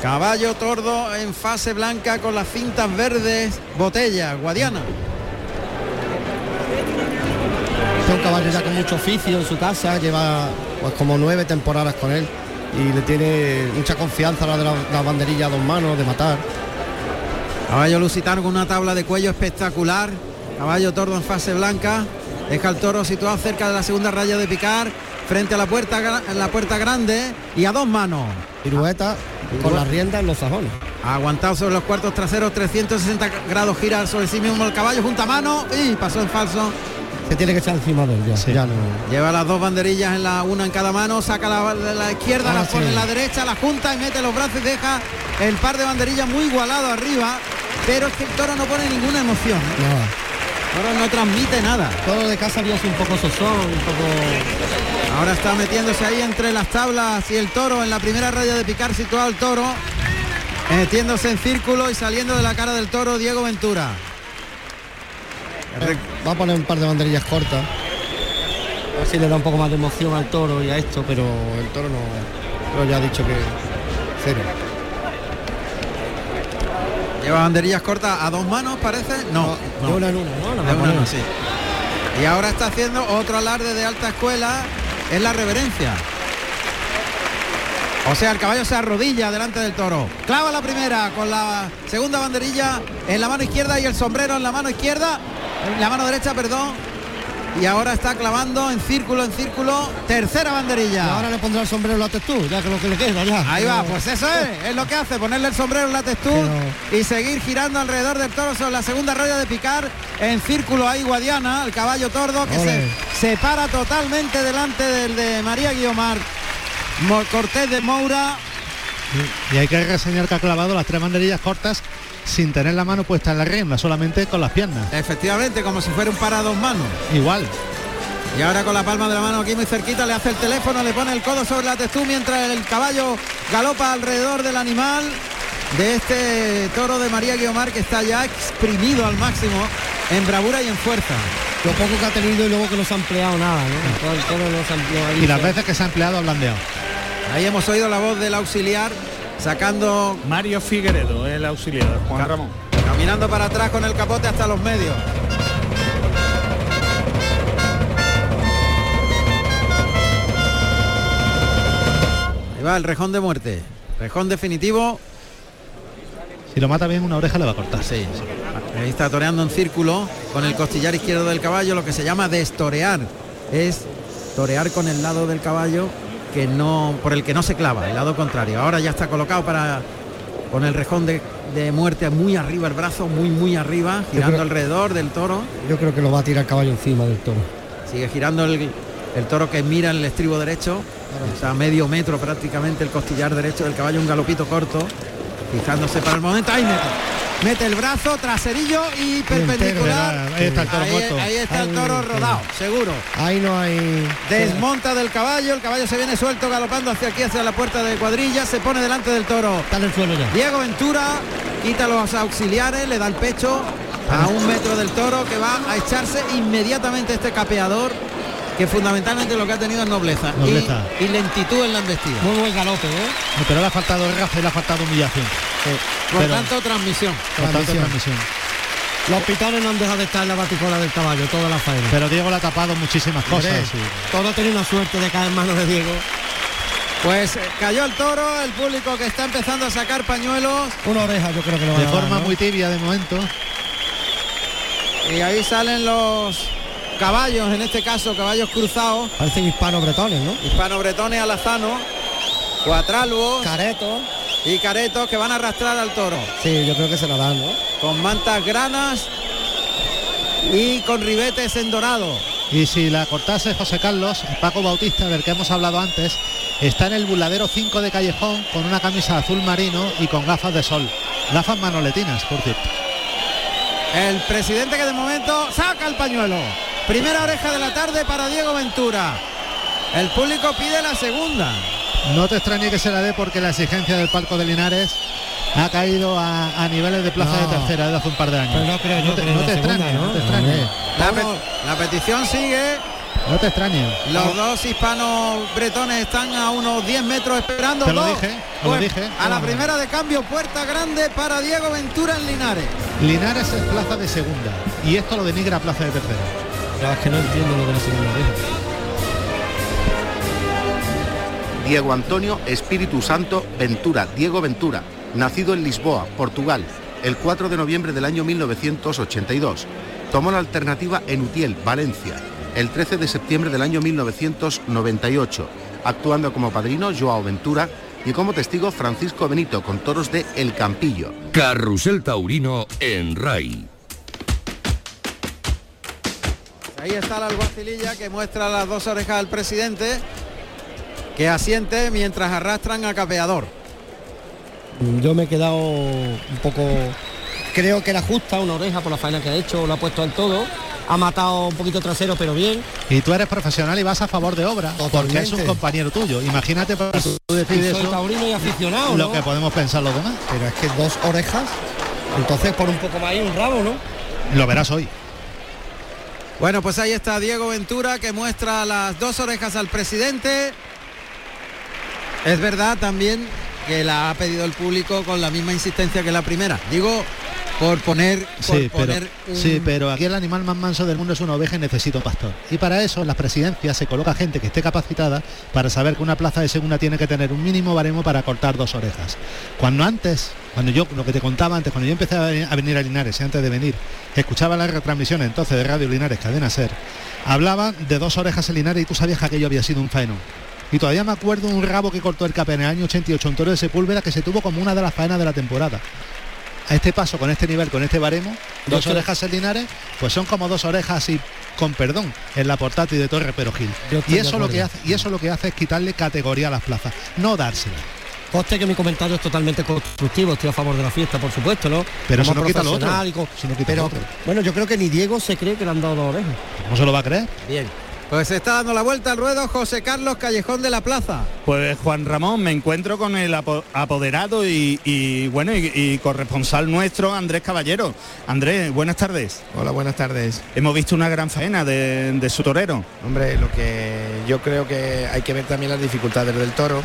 Caballo tordo en fase blanca con las cintas verdes, botella, guadiana. Caballo ya con mucho oficio en su casa, lleva pues como nueve temporadas con él y le tiene mucha confianza a la de la, la banderilla a dos manos, de matar. Caballo lusitano con una tabla de cuello espectacular. Caballo tordo en fase blanca. Deja el toro situado cerca de la segunda raya de picar, frente a la puerta, la puerta grande y a dos manos. Pirueta con las riendas en los sajones. Aguantado sobre los cuartos traseros, 360 grados gira sobre sí mismo el caballo, junta mano y pasó en falso. Se tiene que echar encima de él ya. Sí. ya no. Lleva las dos banderillas en la una en cada mano, saca la, de la izquierda, Ahora la pone sí. en la derecha, la junta y mete los brazos y deja el par de banderillas muy igualado arriba. Pero es que el toro no pone ninguna emoción. ¿eh? El toro no transmite nada. Todo de casa había sido un poco sosón, un poco. Ahora está metiéndose ahí entre las tablas y el toro en la primera raya de picar situado el toro. Metiéndose en círculo y saliendo de la cara del toro Diego Ventura. Va a poner un par de banderillas cortas. A ver si le da un poco más de emoción al toro y a esto, pero el toro no. Pero ya ha dicho que cero. Lleva banderillas cortas a dos manos, parece. No, De no. una en una, ¿no? La De una no, sí. Y ahora está haciendo otro alarde de alta escuela, es la reverencia. O sea, el caballo se arrodilla delante del toro. Clava la primera con la segunda banderilla en la mano izquierda y el sombrero en la mano izquierda, la mano derecha, perdón. Y ahora está clavando en círculo, en círculo, tercera Y banderilla. ahora le pondrá el sombrero en la textura, ya que lo que le queda ya. Ahí va, pues eso es, es lo que hace, ponerle el sombrero en la textura y seguir girando alrededor del toro sobre la segunda raya de picar en círculo ahí Guadiana, el caballo tordo que se, Ole. se para totalmente delante del de María Guiomar Cortés de Moura. Y hay que reseñar que ha clavado las tres banderillas cortas sin tener la mano puesta en la rienda, solamente con las piernas. Efectivamente, como si fuera un para dos manos. Igual. Y ahora con la palma de la mano aquí muy cerquita le hace el teléfono, le pone el codo sobre la textura mientras el caballo galopa alrededor del animal de este toro de María Guiomar que está ya exprimido al máximo en bravura y en fuerza. Lo poco que ha tenido y luego que no se ha empleado nada, ¿no? Todo el toro no se ha empleado ahí. Y las veces que se ha empleado ha blandeado. Ahí hemos oído la voz del auxiliar sacando, Mario Figueredo, el auxiliar, Juan Ca- Ramón. caminando para atrás con el capote hasta los medios. Ahí va el rejón de muerte. Rejón definitivo. Si lo mata bien una oreja le va a cortar. Sí, Ahí está toreando en círculo con el costillar izquierdo del caballo, lo que se llama destorear. Es torear con el lado del caballo que no, por el que no se clava, el lado contrario. Ahora ya está colocado para con el rejón de, de muerte muy arriba el brazo, muy muy arriba, girando creo- alrededor del toro. Yo creo que lo va a tirar el caballo encima del toro. Sigue girando el, el toro que mira el estribo derecho. Está a medio metro prácticamente el costillar derecho del caballo, un galopito corto. Fijándose para el momento. ¡Ay, mete! mete el brazo, traserillo y perpendicular. ahí está el toro ahí, ahí está el toro rodado, seguro. Ahí no hay... Desmonta del caballo, el caballo se viene suelto galopando hacia aquí, hacia la puerta de cuadrilla, se pone delante del toro. Está en el suelo ya. Diego Ventura quita los auxiliares, le da el pecho a un metro del toro que va a echarse inmediatamente este capeador que fundamentalmente lo que ha tenido es nobleza, y- Nobleza. Y, lentitud en la embestida. Muy buen galope, ¿eh? Pero le ha faltado raza y le ha faltado humillación. Por Pero- tanto, transmisión. Por tanto, Transmisión. transmisión. Los pitones no han dejado de estar en la baticola del caballo, toda la faena. Pero Diego le ha tapado muchísimas cosas. Todo tiene una suerte de caer en manos de Diego. Pues eh, cayó el toro, el público que está empezando a sacar pañuelos Una oreja yo creo que lo va de a dar, forma ¿no? muy tibia de momento. y ahí salen los caballos, en este caso caballos cruzados, Parecen hispano-bretones, ¿no? hispano-bretones alazano, cuatralbos Careto. y caretos que van a arrastrar al toro. Sí, yo creo que se la dan, ¿no? con mantas granas y con ribetes en dorado. Y si la cortase José Carlos, Paco Bautista, del que hemos hablado antes, está en el buladero 5 de Callejón con una camisa azul marino y con gafas de sol. Gafas manoletinas, por cierto. El presidente que de momento saca el pañuelo. Primera oreja de la tarde para Diego Ventura. El público pide la segunda. No te extrañe que se la dé porque la exigencia del palco de Linares ha caído a, a niveles de plaza No. de tercera desde hace un par de años. Pero no creo yo no te, no segunda, extrañe, ¿no? no te extrañe. La, pe- la petición sigue. No te extrañe. Los dos hispanos bretones están a unos 10 metros esperando. Te lo Dos. dije, te lo Pues, dije. A la primera de cambio, puerta grande para Diego Ventura en Linares. Linares es plaza de segunda y esto lo denigra a plaza de tercera. La verdad es que no entiendo lo de la segunda oreja. Diego Antonio Espíritu Santo Ventura, Diego Ventura, nacido en Lisboa, Portugal, el 4 de noviembre del año 1982. Tomó la alternativa en Utiel, Valencia, el 13 de septiembre del año 1998, actuando como padrino Joao Ventura y como testigo Francisco Benito con toros de El Campillo. Carrusel Taurino en RAI. Ahí está la alguacililla que muestra las dos orejas al presidente que asiente mientras arrastran a capeador. Yo me he quedado un poco... Creo que era justa una oreja por la faena que ha hecho, lo ha puesto al todo. Ha matado un poquito trasero, pero bien. Y tú eres profesional y vas a favor de obra, porque es un compañero tuyo. Imagínate para tú Y decir soy eso taurino y aficionado, lo ¿no? que podemos pensar los demás. Pero es que dos orejas, entonces por un poco más hay un rabo, ¿no? Lo verás hoy. Bueno, pues ahí está Diego Ventura que muestra las dos orejas al presidente. Es verdad también que la ha pedido el público con la misma insistencia que la primera. Digo, por poner, por Sí pero, poner un- sí, pero aquí el animal más manso del mundo es una oveja y necesita un pastor. Y para eso en las presidencias se coloca gente que esté capacitada para saber que una plaza de segunda tiene que tener un mínimo baremo para cortar dos orejas. Cuando antes, cuando yo, lo que te contaba antes, cuando yo empecé a venir a, Linares, y antes de venir, escuchaba las retransmisiones entonces de Radio Linares, Cadena Ser, hablaban de dos orejas en Linares y tú sabías que aquello había sido un faenón. Y todavía me acuerdo un rabo que cortó el CAP en el año 88 en Toro de Sepúlveda que se tuvo como una de las faenas de la temporada a este paso, con este nivel, con este baremo, dos orejas en Linares, pues son como dos orejas y con perdón en la portátil de Torre Pero Gil. Y eso lo que hace, y eso lo que hace es quitarle categoría a las plazas, no dársela. Coste que mi comentario es totalmente constructivo, estoy a favor de la fiesta, por supuesto, ¿no? Pero eso no quita lo otro. Eso no quita pero, lo otro. bueno, yo creo que ni Diego se cree que le han dado dos orejas. ¿Cómo se lo va a creer? Bien. Pues se está dando la vuelta al ruedo José Carlos Callejón de la Plaza. Pues Juan Ramón, me encuentro con el apo- apoderado y, y, bueno y, y corresponsal nuestro Andrés Caballero. Andrés, buenas tardes. Hola, buenas tardes. Hemos visto una gran faena de, de su torero. Hombre, lo que yo creo que hay que ver también las dificultades del toro,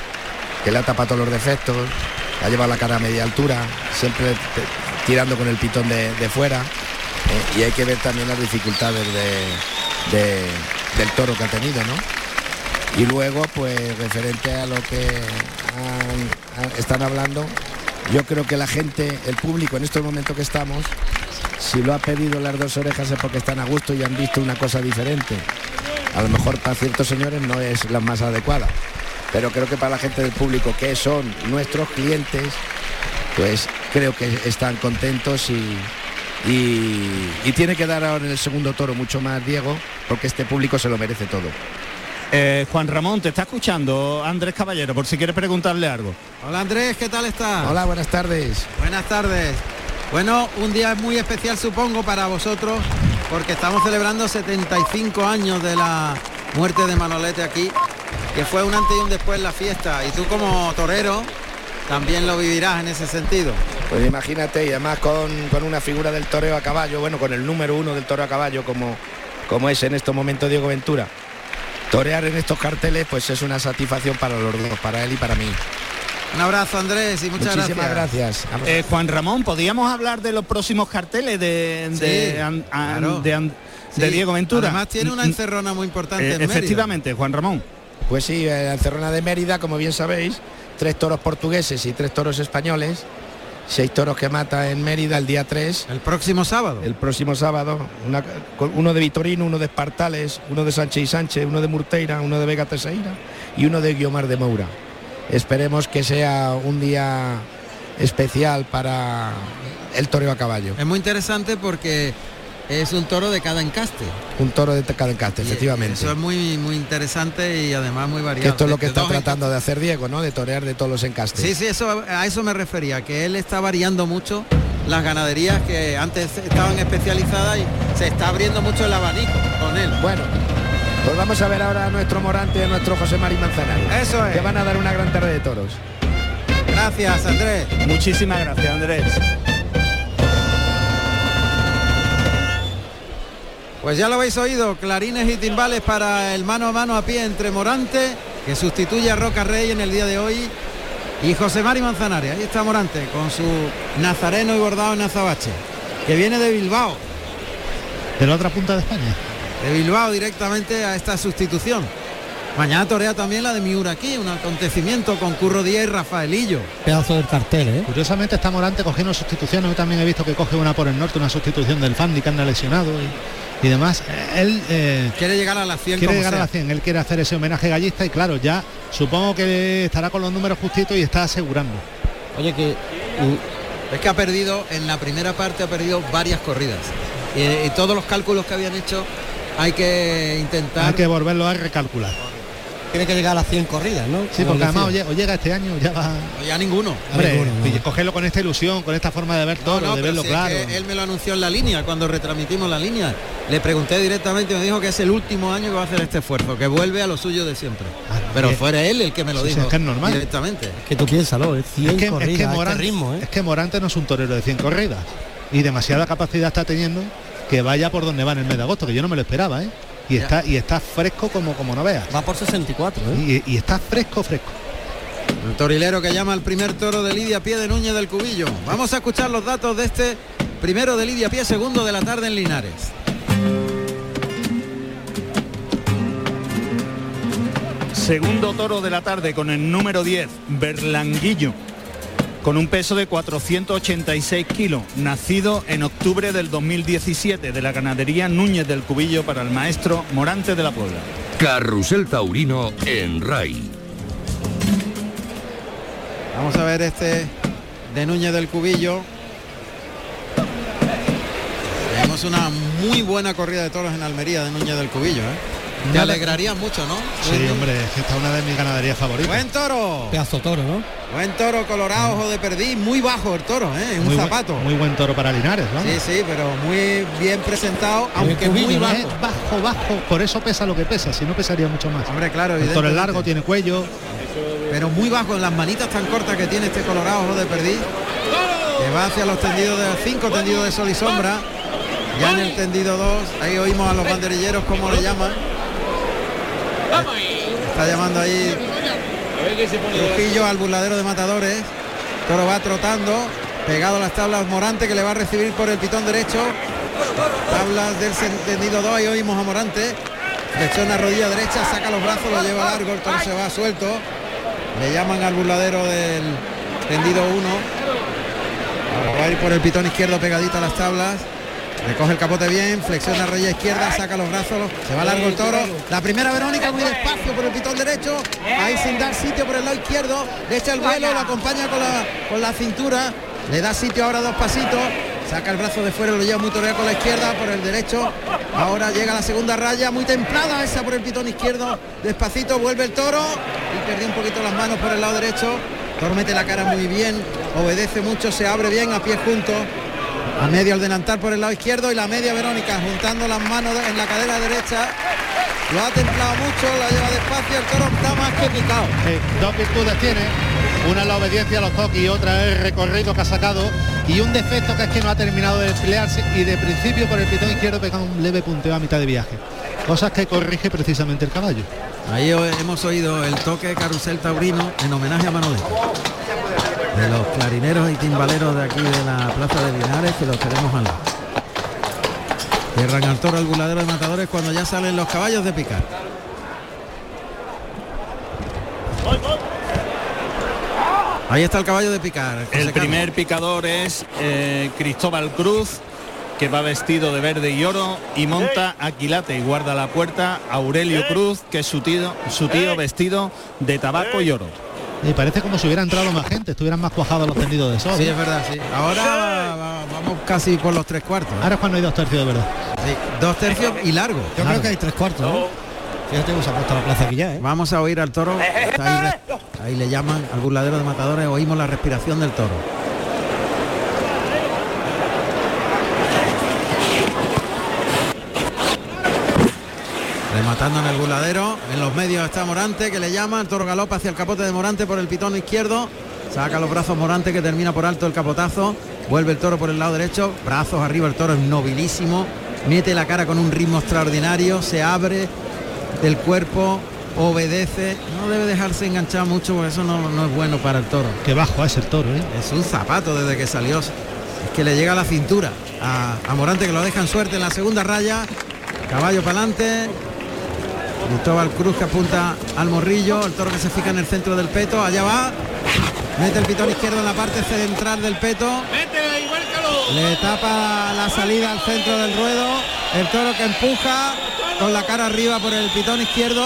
que le ha tapado todos los defectos, le ha llevado la cara a media altura, siempre tirando con el pitón de, de fuera. eh, y hay que ver también las dificultades de- de- del toro que ha tenido, ¿no? Y luego, pues referente a lo que están hablando, yo creo que la gente, el público en estos momentos que estamos, si lo ha pedido las dos orejas es porque están a gusto y han visto una cosa diferente. A lo mejor para ciertos señores no es la más adecuada, pero creo que para la gente del público que son nuestros clientes, pues creo que están contentos y, y, y tiene que dar ahora en el segundo toro mucho más Diego, porque este público se lo merece todo. Eh, Juan Ramón, te está escuchando Andrés Caballero, por si quieres preguntarle algo. Hola Andrés, ¿qué tal estás? Hola, buenas tardes. Buenas tardes. Bueno, un día muy especial supongo para vosotros porque estamos celebrando 75 años de la muerte de Manolete aquí, que fue un antes y un después en la fiesta. Y tú como torero también lo vivirás en ese sentido. Pues imagínate, y además con, con una figura del toreo a caballo, bueno, con el número uno del toreo a caballo como, como es en estos momentos Diego Ventura. Torear en estos carteles pues es una satisfacción para los dos, para él y para mí. Un abrazo Andrés y muchas Muchísimas gracias. gracias. Eh, Juan Ramón, ¿podríamos hablar de los próximos carteles de, de, Sí, an- an- claro. de an- de Sí, Diego Ventura? Además tiene una Mm, encerrona muy importante eh, en Mérida. efectivamente, Juan Ramón. Pues sí, la Encerrona de Mérida, como bien sabéis, tres toros portugueses y tres toros españoles, seis toros que mata en Mérida el día 3. El próximo sábado. El próximo sábado, una- uno de Vitorino, uno de Espartales, uno de Sánchez y Sánchez, uno de Murteira, uno de Vega Teseira y uno de Guiomar de Moura. Esperemos que sea un día especial para el toreo a caballo. Es muy interesante porque es un toro de cada encaste. Un toro de cada encaste, efectivamente. Eso es muy muy interesante y además muy variado. Que esto es lo que De está tratando de hacer Diego, ¿no? De torear de todos los encastes. Sí, sí, eso, a eso me refería, que él está variando mucho las ganaderías que antes estaban especializadas y se está abriendo mucho el abanico con él. Bueno, pues vamos a ver ahora a nuestro Morante y a nuestro José Mari Manzanares. Eso es. Que van a dar una gran tarde de toros. Gracias, Andrés. Muchísimas gracias, Andrés. Pues ya lo habéis oído, clarines y timbales para el mano a mano a pie entre Morante, que sustituye a Roca Rey en el día de hoy, y José Mari Manzanares. Ahí está Morante con su nazareno y bordado en azabache, que viene de Bilbao, De la otra punta de España. de Bilbao directamente a esta sustitución. Mañana torea también la de Miura aquí, un acontecimiento con Curro Díaz y Rafaelillo. Pedazo del cartel, ¿eh? Curiosamente está Morante cogiendo sustituciones. Yo también he visto que coge una por el norte, una sustitución del Fandi que anda lesionado y, y demás. Él eh, Quiere llegar a las 100 quiere llegar a la 100, él quiere hacer ese homenaje gallista y claro, ya supongo que estará con los números justitos y está asegurando. Oye, que Es que ha perdido, en la primera parte ha perdido varias corridas. Y, y todos los cálculos que habían hecho hay que intentar... Hay que volverlo a recalcular. Tiene que llegar a las 100 corridas, ¿no? Sí, porque además o lle- o llega este año ya va. Ya ninguno. Hombre, ninguno, no. y cogerlo con esta ilusión, con esta forma de ver todo, No, no, de verlo si es claro. que él me lo anunció en la línea cuando retransmitimos la línea. Le pregunté directamente y me dijo que es el último año que va a hacer este esfuerzo, que vuelve a lo suyo de siempre. Claro, Pero fuera él el que me lo Sí, sí, dijo es que es normal. directamente. Que tú piénsalo, es 100 Es que, es corridas, que este Morante, ritmo, ¿eh? es que Morante no es un torero de 100 corridas y demasiada capacidad está teniendo que vaya por donde va en el mes de agosto, que yo no me lo esperaba, ¿eh? Y Ya. está y está fresco como como no veas. Va por 64, ¿eh? Y, y está fresco, fresco. El torilero que llama al primer toro de Lidia Pie de Núñez del Cubillo. Vamos a escuchar los datos de este primero de Lidia Pie, segundo de la tarde en Linares. Segundo toro de la tarde con el número 10, Berlanguillo, con un peso de 486 kilos, nacido en octubre del 2017 de la ganadería Núñez del Cubillo para el maestro Morante de la Puebla. Carrusel Taurino en RAI. Vamos a ver este de Núñez del Cubillo. Tenemos una muy buena corrida de toros en Almería de Núñez del Cubillo. ¿eh? Te alegraría mucho, ¿no? Sí, hombre, es que esta es una de mis ganaderías favoritas. Buen toro. Pedazo toro, ¿no? Buen toro colorado, ojo de perdiz, muy bajo el toro, ¿eh? Un muy, buen- zapato. muy buen toro para Linares, vamos. Sí, sí, pero muy bien presentado, aunque cubillo, muy ¿no? bajo. Es bajo, bajo, por eso pesa lo que pesa, si no pesaría mucho más. Hombre, claro, el toro es largo, tiene cuello, pero muy bajo en las manitas tan cortas que tiene este colorado ojo de perdiz que va hacia los tendidos de 5 tendidos de sol y sombra ya en el tendido 2 ahí oímos a los banderilleros como le llaman está llamando ahí Trujillo al burladero de matadores toro va trotando pegado a las tablas Morante que le va a recibir por el pitón derecho tablas del tendido 2 ahí oímos a Morante flexiona rodilla derecha saca los brazos lo lleva largo el toro se va suelto le llaman al burladero del tendido 1. Ahora va a ir por el pitón izquierdo pegadito a las tablas. Recoge el capote bien, flexiona rodilla izquierda, saca los brazos, se va largo el toro. La primera Verónica muy despacio por el pitón derecho, ahí sin dar sitio por el lado izquierdo, le echa el vuelo, lo acompaña con la, con la cintura, le da sitio ahora dos pasitos, saca el brazo de fuera, lo lleva muy toreado con la izquierda, por el derecho. Ahora llega la segunda raya, muy templada esa por el pitón izquierdo, despacito vuelve el toro y perdió un poquito las manos por el lado derecho. Toro mete la cara muy bien, obedece mucho, se abre bien a pies juntos. A medio al delantal por el lado izquierdo y la media Verónica juntando las manos en la cadera derecha. Lo ha templado mucho, la lleva despacio, el toro está más que picado. dos virtudes tiene, una es la obediencia a los toques y otra es el recorrido que ha sacado y un defecto que es que no ha terminado de desplegarse y de principio por el pitón izquierdo pega un leve punteo a mitad de viaje. Cosas que corrige precisamente el caballo. Ahí hemos oído el toque de carrusel taurino en homenaje a Manolete de los clarineros y timbaleros de aquí de la Plaza de Linares que los tenemos al lado. Cierran al toro al buladero de matadores cuando ya salen los caballos de picar. Ahí está el caballo de picar. El primer picador es eh, Cristóbal Cruz, que va vestido de verde y oro y monta Aquilate y guarda la puerta Aurelio Cruz, que es su tío, su tío vestido de tabaco y oro. Y parece como si hubiera entrado más gente, estuvieran más cuajados los tendidos de sol. Sí, es verdad, sí. Ahora vamos casi por los tres cuartos. Ahora es cuando hay dos tercios de verdad. Sí, dos tercios y largo. Yo creo que hay tres cuartos. ¿no? Fíjate que se ha puesto la plaza aquí ya. ¿eh? Vamos a oír al toro. Ahí, ahí, le llaman al burladero de matadores. Oímos la respiración del toro. Rematando en el burladero. En los medios está Morante que le llama. El toro galopa hacia el capote de Morante por el pitón izquierdo. Saca los brazos Morante que termina por alto el capotazo. Vuelve el toro por el lado derecho. Brazos arriba. El toro es nobilísimo. Mete la cara con un ritmo extraordinario. Se abre del cuerpo. Obedece. No debe dejarse enganchar mucho porque eso no, no es bueno para el toro. Qué bajo es el toro. ¿eh? Es un zapato desde que salió. Es que le llega a la cintura a, a Morante que lo deja en suerte en la segunda raya. Caballo para adelante, Cristóbal Cruz que apunta al morrillo, el toro que se fija en el centro del peto, allá va, mete el pitón izquierdo en la parte central del peto, le tapa la salida al centro del ruedo, el toro que empuja con la cara arriba por el pitón izquierdo,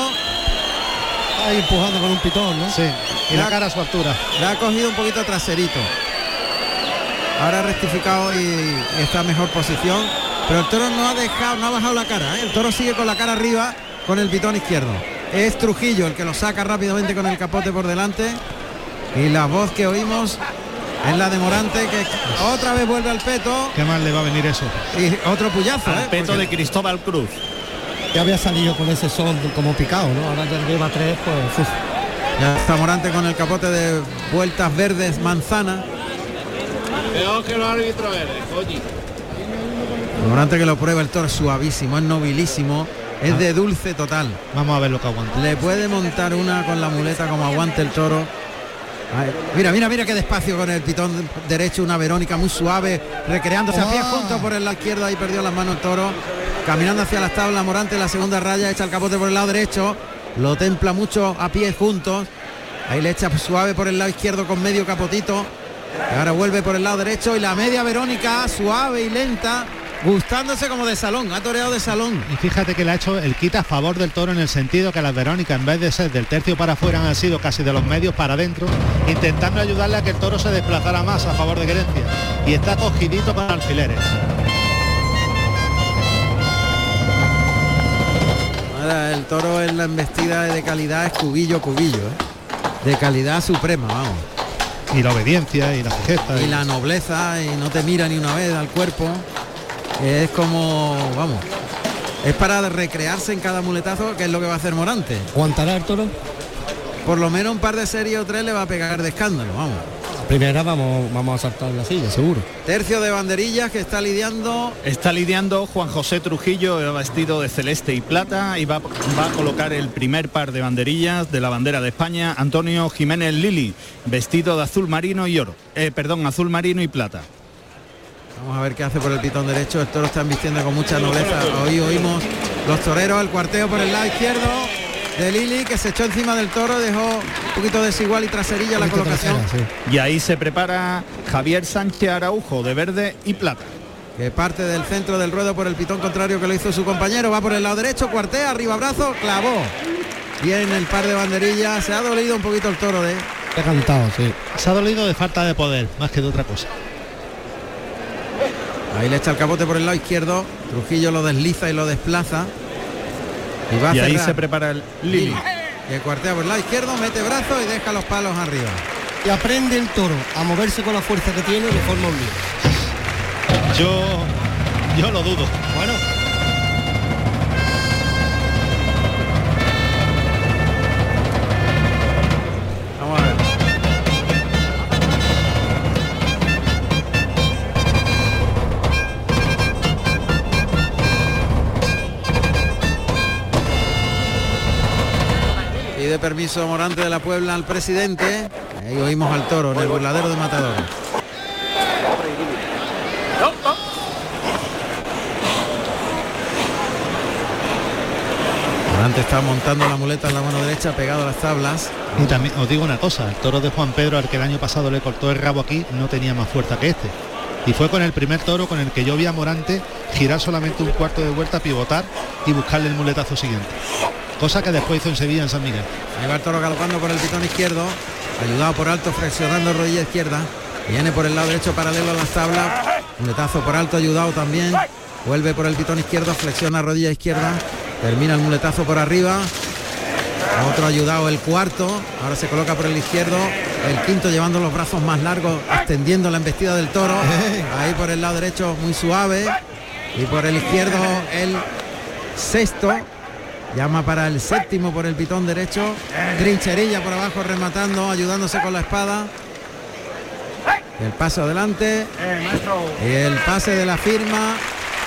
ahí empujando con un pitón, ¿no? Sí, y la, cara a su altura. Le ha cogido un poquito traserito. Ahora ha rectificado y, está en mejor posición. Pero el toro no ha dejado, no ha bajado la cara. ¿eh? El toro sigue con la cara arriba con el pitón izquierdo. Es Trujillo el que lo saca rápidamente con el capote por delante. Y la voz que oímos es la de Morante que otra vez vuelve al peto. Qué mal le va a venir eso. Y otro puyazo. Al ¿eh? peto de Cristóbal Cruz. Ya había salido con ese son como picado, ¿no? Ahora ya lleva tres, pues. Ya está Morante con el capote de vueltas verdes manzana. Peor que los árbitros Morante que lo prueba el toro suavísimo, es nobilísimo es de dulce total. Vamos a ver lo que aguanta. Le puede montar una con la muleta como aguante el toro. Mira, mira, mira qué despacio con el pitón derecho, una Verónica muy suave, recreándose a pie ah. junto por el lado izquierdo, ahí perdió las manos el toro, caminando hacia las tablas, Morante la segunda raya, echa el capote por el lado derecho, lo templa mucho a pie juntos, ahí le echa suave por el lado izquierdo con medio capotito, ahora vuelve por el lado derecho y la media Verónica, suave y lenta, gustándose como de salón, ha toreado de salón. Y fíjate que le ha hecho el quita a favor del toro en el sentido que las Verónicas en vez de ser del tercio para afuera han sido casi de los medios para adentro, intentando ayudarle a que el toro se desplazara más a favor de Gerencia. Y está cogidito con alfileres. el toro en la embestida de calidad es cubillo, cubillo, ¿eh? de calidad suprema, vamos. Y la obediencia y la fijeza. y la nobleza y no te mira ni una vez al cuerpo. Es como, vamos, es para recrearse en cada muletazo, que es lo que va a hacer Morante. ¿Aguantará el toro? Por lo menos un par de series o tres le va a pegar de escándalo, vamos. Primera vamos, vamos a saltar la silla, seguro. Tercio de banderillas que está lidiando. Está lidiando Juan José Trujillo, vestido de celeste y plata, y va, va, a colocar el primer par de banderillas de la bandera de España, Antonio Jiménez Lili, vestido de azul marino y oro. Eh, perdón, azul marino y plata. Vamos a ver qué hace por el pitón derecho. El toro está vistiendo con mucha nobleza. Hoy oímos los toreros, el cuarteo por el lado izquierdo de Lili que se echó encima del toro, dejó un poquito desigual y traserilla la colocación. Y ahí se prepara Javier Sánchez Araujo de verde y plata. Que parte del centro del ruedo por el pitón contrario que lo hizo su compañero. Va por el lado derecho, cuartea, arriba brazo, clavó. Bien el par de banderillas. Se ha dolido un poquito el toro de. Ha cantado, sí. Se ha dolido de falta de poder, más que de otra cosa. Ahí le echa el capote por el lado izquierdo. Trujillo lo desliza y lo desplaza. Y, va ahí se prepara el Lili. Y el cuartea por el lado izquierdo, mete brazo y deja los palos arriba. Y aprende el toro a moverse con la fuerza que tiene de forma unida. Yo, yo lo dudo. Bueno, Pide permiso Morante de la Puebla al presidente. Ahí oímos al toro en el burladero de Matadores. Morante está montando la muleta en la mano derecha, pegado a las tablas. Y también os digo una cosa, el toro de Juan Pedro al que el año pasado le cortó el rabo aquí no tenía más fuerza que este. Y fue con el primer toro con el que yo vi a Morante girar solamente un cuarto de vuelta, pivotar y buscarle el muletazo siguiente. Cosa que después hizo en Sevilla en San Miguel. Ahí va el toro galopando por el pitón izquierdo, ayudado por alto, flexionando rodilla izquierda. Viene por el lado derecho paralelo a las tablas. Muletazo por alto, ayudado también. Vuelve por el pitón izquierdo, flexiona rodilla izquierda. Termina el muletazo por arriba. Otro ayudado el cuarto. Ahora se coloca por el izquierdo. El quinto llevando los brazos más largos, extendiendo la embestida del toro. Ahí por el lado derecho muy suave. Y por el izquierdo el sexto. Llama para el séptimo por el pitón derecho. Trincherilla por abajo rematando, ayudándose con la espada. El paso adelante. Y el pase de la firma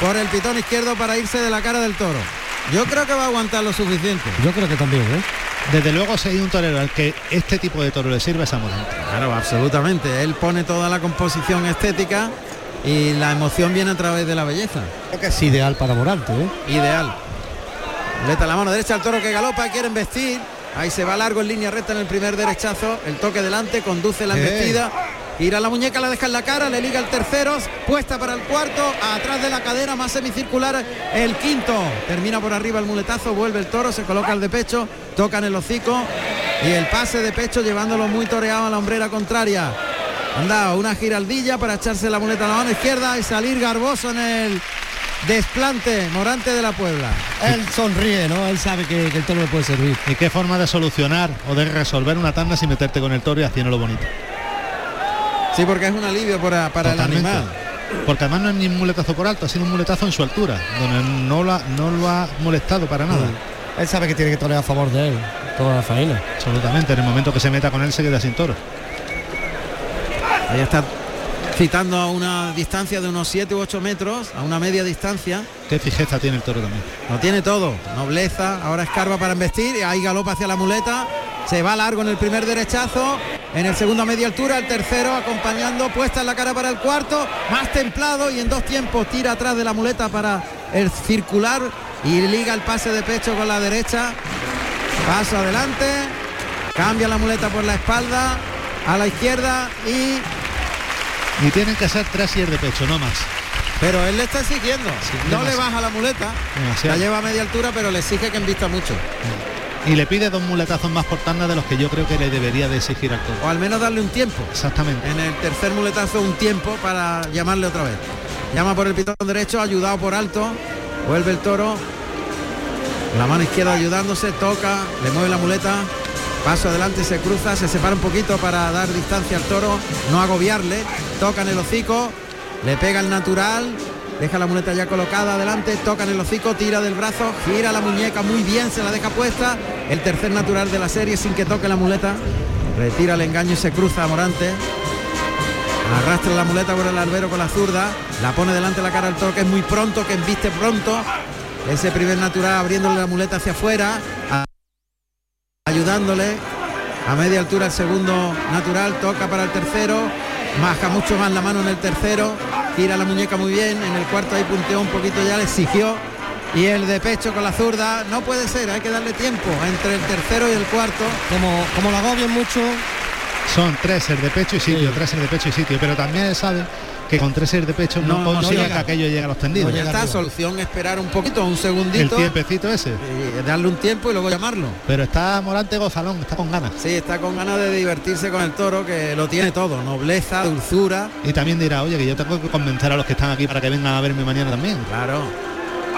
por el pitón izquierdo para irse de la cara del toro. Yo creo que va a aguantar lo suficiente. yo creo que también, ¿eh? Desde luego hay un torero al que este tipo de toro le sirve es a Morante. Claro, absolutamente. Él pone toda la composición estética y la emoción viene a través de la belleza. Creo que es ideal para Morante, ¿eh? Ideal. Muleta a la mano derecha al toro que galopa, quiere embestir. Ahí se va largo en línea recta en el primer derechazo. El toque delante, conduce la Eh. embestida. Gira la muñeca, la deja en la cara, le liga el tercero, puesta para el cuarto, atrás de la cadera, más semicircular, el quinto. Termina por arriba el muletazo, vuelve el toro, se coloca el de pecho, toca en el hocico y el pase de pecho llevándolo muy toreado a la hombrera contraria. Anda, una giraldilla para echarse la muleta a la mano izquierda y salir garboso en el desplante Morante de la Puebla. Él sonríe, ¿no? Él sabe que, que el toro le puede servir. ¿Y qué forma de solucionar o de resolver una tanda sin meterte con el toro y haciéndolo bonito? Sí, porque es un alivio para, para el animal. Porque además no es ni un muletazo por alto, ha sido un muletazo en su altura, donde no, la, no lo ha molestado para nada. Él sabe que tiene que torear a favor de él, toda la faena. Absolutamente, en el momento que se meta con él se queda sin toro. Ahí está citando a una distancia de unos 7 u 8 metros, a una media distancia. Qué fijeza tiene el toro también. Lo tiene todo. Nobleza, ahora escarba para embestir, y ahí galopa hacia la muleta. Se va largo en el primer derechazo, en el segundo a media altura, el tercero acompañando, puesta en la cara para el cuarto, más templado y en dos tiempos tira atrás de la muleta para el circular y liga el pase de pecho con la derecha. Paso adelante, cambia la muleta por la espalda, a la izquierda y Y tienen que tres y de pecho, no más. Pero él le está exigiendo. no le baja la muleta. Demasiado. La lleva a media altura, pero le exige que envista mucho. Y le pide dos muletazos más por tanda de los que yo creo que le debería de exigir al toro. O al menos darle un tiempo. Exactamente. En el tercer muletazo un tiempo para llamarle otra vez. Llama por el pitón derecho, ayudado por alto. Vuelve el toro. La mano izquierda ayudándose, toca, le mueve la muleta. Paso adelante, se cruza, se separa un poquito para dar distancia al toro, no agobiarle. Toca en el hocico, le pega el natural, deja la muleta ya colocada adelante, toca en el hocico, tira del brazo, gira la muñeca muy bien, se la deja puesta. El tercer natural de la serie sin que toque la muleta. Retira el engaño y se cruza a Morante. Arrastra la muleta por el albero con la zurda. La pone delante de la cara al toro que es muy pronto, que embiste pronto. Ese primer natural abriéndole la muleta hacia afuera. Ayudándole. A media altura el segundo natural. Toca para el tercero. Maja mucho más la mano en el tercero. Tira la muñeca muy bien. En el cuarto ahí punteó un poquito ya, le exigió. Y el de pecho con la zurda. No puede ser, hay que darle tiempo entre el tercero y el cuarto. Como, como la agobian mucho, Son tres el de pecho y sitio, tres el de pecho y sitio. Pero también sabe que con tres el de pecho no, No, no llega. que aquello llegue a los tendidos. ya está, solución esperar un poquito, un el segundito. tiempecito ese. y darle un tiempo y luego llamarlo. Pero está Morante gozalón, está con ganas. Sí, está con ganas de divertirse con el toro, que lo tiene todo, nobleza, dulzura. Y también dirá, oye, que yo tengo que convencer a los que están aquí para que vengan a verme mañana también. Claro.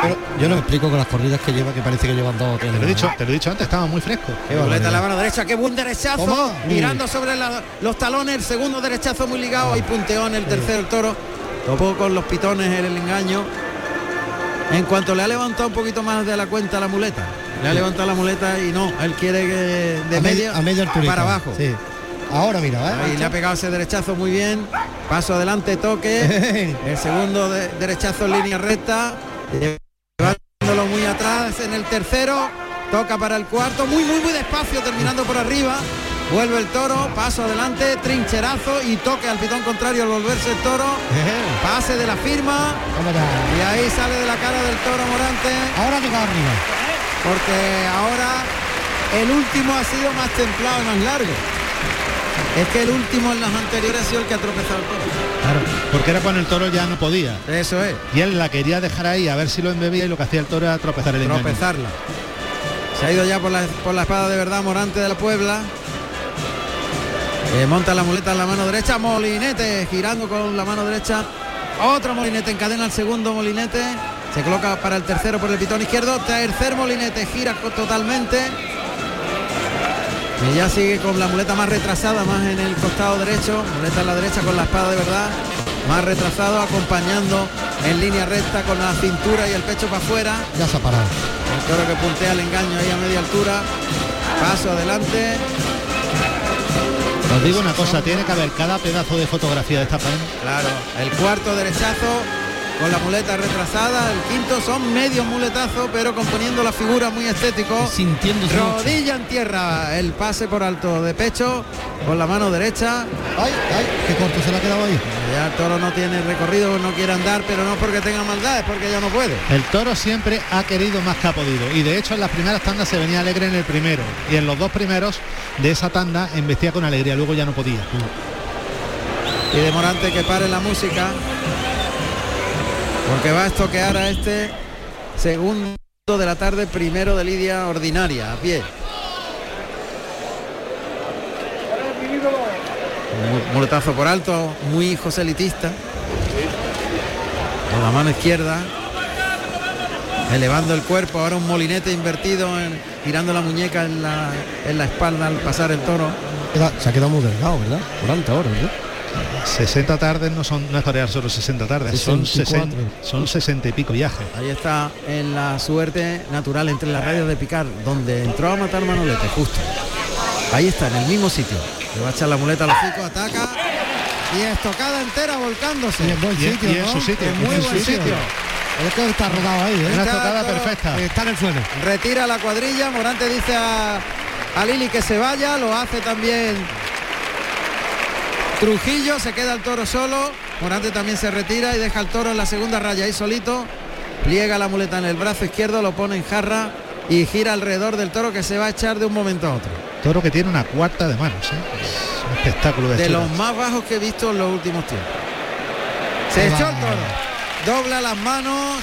Pero yo no me explico con las corridas que lleva, que parece que llevan dos o tres. Te lo he dicho, te lo he dicho antes, estaba muy fresco. Nobleza la mano derecha, qué buen derechazo. ¿Cómo? Mirando sobre la- los talones, el segundo derechazo muy ligado, ahí punteó en el tercero el toro. Topó con los pitones el engaño. En cuanto le ha levantado un poquito más de la cuenta la muleta. Le ha levantado la muleta y no, él quiere que de A media, a media para abajo. Sí. Ahora mira, ¿eh? Ahí le ha pegado ese derechazo muy bien. Paso adelante, toque. El segundo de- derechazo en línea recta. Muy atrás en el tercero. Toca para el cuarto. Muy, muy, muy despacio, terminando por arriba. Vuelve el toro, paso adelante, trincherazo y toque al pitón contrario al volverse el toro. Pase de la firma. Y ahí sale de la cara del toro Morante. Ahora toca arriba. Porque ahora el último ha sido más templado y más largo. Es que el último en los anteriores ha sido el que ha tropezado el toro. Claro, porque era cuando el toro ya no podía. Eso es. Y él la quería dejar ahí a ver si lo embebía y lo que hacía el toro era tropezar el engaño. Tropezarla. Se ha ido ya por la, por la espada de verdad Morante de la Puebla. Eh, monta la muleta en la mano derecha. Molinete girando con la mano derecha. Otro molinete encadena el segundo molinete. Se coloca para el tercero por el pitón izquierdo. Tercer molinete gira totalmente. Y ya sigue con la muleta más retrasada, más en el costado derecho. Muleta en la derecha con la espada de verdad. Más retrasado, acompañando en línea recta con la cintura y el pecho para afuera. Ya se ha parado. El toro que puntea el engaño ahí a media altura. Paso adelante. Os digo una cosa, tiene que haber cada pedazo de fotografía de esta faena. Claro. El cuarto derechazo con la muleta retrasada. El quinto son medios muletazos, pero componiendo la figura muy estético. Sintiéndose mucho. Rodilla en tierra. El pase por alto de pecho con la mano derecha. Ay, ay, qué corto se le ha quedado ahí. Ya el toro no tiene recorrido, no quiere andar, pero no porque tenga maldad, es porque ya no puede. El toro siempre ha querido más que ha podido y de hecho en las primeras tandas se venía alegre en el primero y en los dos primeros de esa tanda embestía con alegría, luego ya no podía. Y de Morante que pare la música. Porque va a estoquear a este segundo de la tarde, primero de Lidia ordinaria, a pie. Mu- Muletazo por alto, muy joselitista. Con la mano izquierda. Elevando el cuerpo, ahora un molinete invertido, en- girando la muñeca en la, en la espalda al pasar el toro. Se ha quedado muy delgado, ¿verdad? Durante ahora, ¿verdad? 60 tardes no son no es torear solo 60 tardes, son 64. 60, son 60 y pico viajes. Ahí está en la suerte natural entre las radios de Picar, donde entró a matar Manolete, justo. Ahí está, en el mismo sitio. Le va a echar la muleta al hocico, ataca. Y estocada entera volcándose. Y en buen Y en- sitio, y en ¿no? su sitio, En muy en su buen sitio. sitio. Es que está rodado ahí, ¿eh? Una Está tocada todo- perfecta. Está en el suelo. Retira la cuadrilla, Morante dice a, a Lili que se vaya, lo hace también Trujillo, se queda el toro solo, Morante también se retira y deja el toro en la segunda raya ahí solito, pliega la muleta en el brazo izquierdo, lo pone en jarra y gira alrededor del toro que se va a echar de un momento a otro. Toro que tiene una cuarta de manos, ¿eh? Es un espectáculo de, De los más bajos que he visto en los últimos tiempos. Se echó el toro, dobla las manos,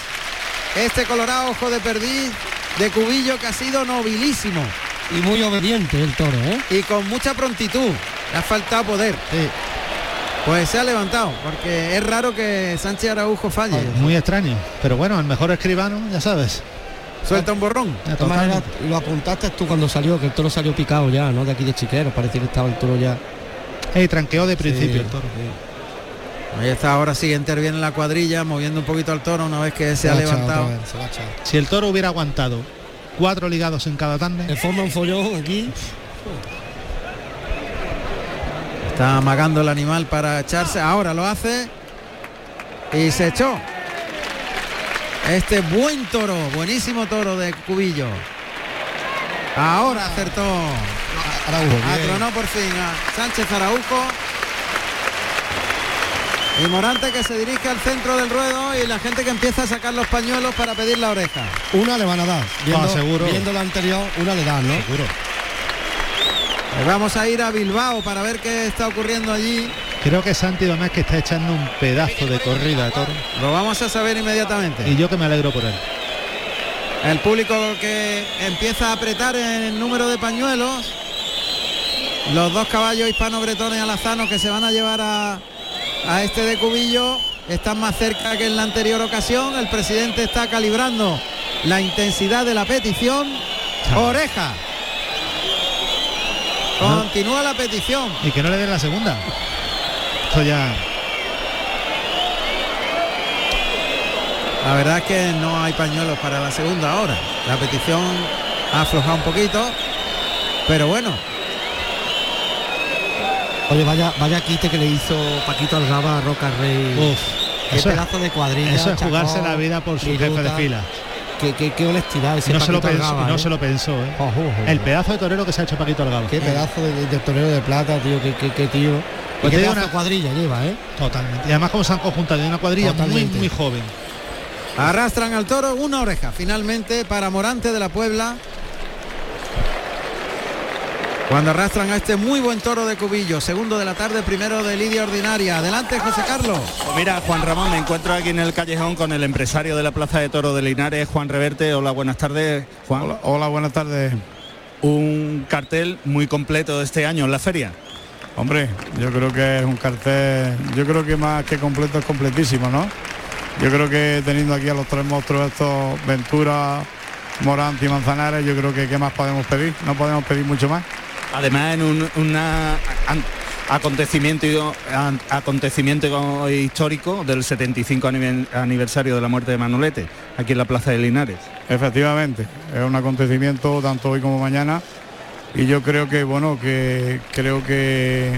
este colorado ojo de perdiz de cubillo que ha sido nobilísimo. Y muy obediente el toro, ¿eh? y con mucha prontitud. Le ha faltado poder. Pues se ha levantado, porque es raro que Sánchez Araujo falle. Muy extraño, pero bueno, el mejor escribano, ya sabes. Suelta un borrón. Ya De todas maneras, totalmente. lo apuntaste tú cuando salió, que el toro salió picado ya, ¿no? De aquí de Chiquero, parecía que estaba el toro ya. Ey, tranqueó de principio Sí, el toro. Ahí está, ahora sí interviene la cuadrilla, moviendo un poquito al toro una vez que se ha levantado. vez, se. Si el toro hubiera aguantado cuatro ligados en cada tanda, Le forma un follón aquí. Está amagando el animal para echarse. Ahora lo hace. Y se echó. Este buen toro, buenísimo toro de Cubillo. Ahora acertó. Araujo. Atronó por fin a Sánchez Araujo. Y Morante que se dirige al centro del ruedo y la gente que empieza a sacar los pañuelos para pedir la oreja. Una le van a dar. Viendo, Ah, seguro. viendo la anterior, una le dan, ¿no? seguro. Pues vamos a ir a Bilbao para ver qué está ocurriendo allí. Creo que Santi que está echando un pedazo de corrida toro. Lo vamos a saber inmediatamente. Y yo que me alegro por él. El público que empieza a apretar en el número de pañuelos. Los dos caballos hispano-bretones alazanos que se van a llevar a, a este de Cubillo están más cerca que en la anterior ocasión. El presidente está calibrando la intensidad de la petición. Oreja. Continúa la petición. Y que no le den la segunda. Esto ya. La verdad es que no hay pañuelos para la segunda hora. La petición ha aflojado un poquito, pero bueno. Oye, vaya, vaya quite que le hizo Paquito Algaba a Roca Rey. Uf, qué eso es- pedazo de cuadrilla. Eso es Chacón, jugarse la vida por su jefe de fila. Qué, qué- qué honestidad ese No se, lo pensó, Algaba, no ¿eh? se lo pensó, ¿eh? El pedazo de torero que se ha hecho Paquito Algaba. Qué pedazo de, de torero de plata, tío, qué, qué, qué tío. Pues y qué pedazo una- cuadrilla lleva, ¿eh? Totalmente. Y además como se han conjuntado en una cuadrilla muy, muy joven. Arrastran al toro una oreja finalmente para Morante de la Puebla. Cuando arrastran a este muy buen toro de Cubillo, segundo de la tarde, primero de Lidia Ordinaria. Adelante, José Carlos. Pues mira, Juan Ramón, me encuentro aquí en el callejón con el empresario de la Plaza de Toro de Linares, Juan Reverte. Hola, buenas tardes, Juan. Hola, buenas tardes. Un cartel muy completo de este año en la feria. Hombre, yo creo que es un cartel, yo creo que más que completo es completísimo, ¿no? Yo creo que teniendo aquí a los tres monstruos estos, Ventura, Morante y Manzanares, yo creo que qué más podemos pedir, no podemos pedir mucho más. Además, en un una acontecimiento, acontecimiento histórico del 75 anive- aniversario de la muerte de Manolete, aquí en la Plaza de Linares. Efectivamente, es un acontecimiento tanto hoy como mañana y yo creo que bueno que creo que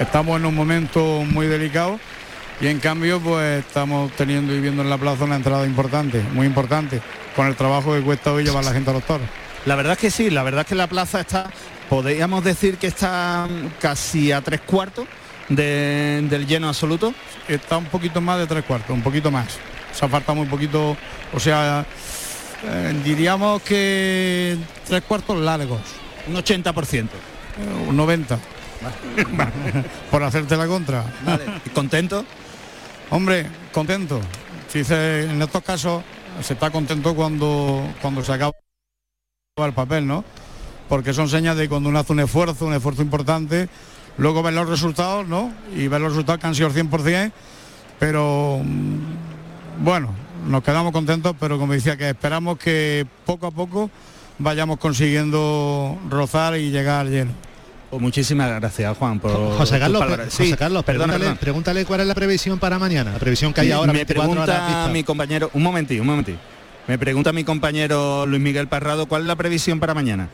estamos en un momento muy delicado y en cambio pues estamos teniendo y viendo en la plaza una entrada importante, muy importante, con el trabajo que cuesta hoy llevar la gente a los toros. La verdad es que sí, la verdad es que la plaza está, podríamos decir que está casi a tres cuartos de- del lleno absoluto. Está un poquito más de tres cuartos, un poquito más. O sea, falta muy poquito, o sea, eh, diríamos que tres cuartos largos. Un 80%. Eh, un 90. Por hacerte la contra. ¿Contento? Hombre, contento. Si se- en estos casos se está contento cuando, cuando se acaba el papel, ¿no? Porque son señas de cuando uno hace un esfuerzo, un esfuerzo importante, luego ver los resultados, ¿no? Y ver los resultados que han sido el 100%, pero mm, bueno, nos quedamos contentos, pero como decía, que esperamos que poco a poco vayamos consiguiendo rozar y llegar al lleno. Pues muchísimas gracias, Juan, por José Carlos, palabras. José Sí, Carlos, perdona, pregúntale, perdona. pregúntale cuál es la previsión para mañana, la previsión que hay Sí, ahora. me 24 horas pregunta vista. mi compañero, un momentito, un momentito. Me pregunta mi compañero Luis Miguel Parrado cuál es la previsión para mañana.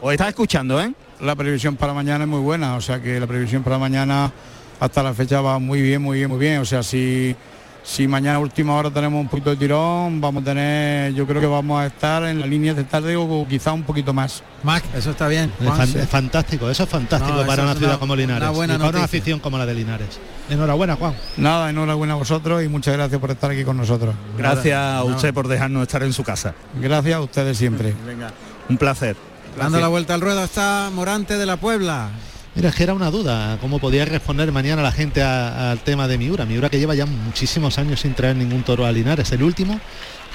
Os está escuchando, ¿eh? La previsión para mañana es muy buena, o sea que la previsión para mañana hasta la fecha va muy bien, muy bien, muy bien. O sea, si, si mañana a última hora tenemos un poquito de tirón, vamos a tener, yo creo que vamos a estar en la línea de tarde o quizá un poquito más. Mac, eso está bien. Es, fan- es fantástico, eso es fantástico No, para una ciudad una- como Linares. una buena y para una afición como la de Linares. Enhorabuena, Juan. Nada, enhorabuena a vosotros y muchas gracias por estar aquí con nosotros. Gracias a usted por dejarnos estar en su casa. Gracias a ustedes siempre. Venga, un placer. Dando la vuelta al ruedo está Morante de la Puebla. Mira, es que era una duda, cómo podía responder mañana la gente al tema de Miura. Miura que lleva ya muchísimos años sin traer ningún toro a Linares. El último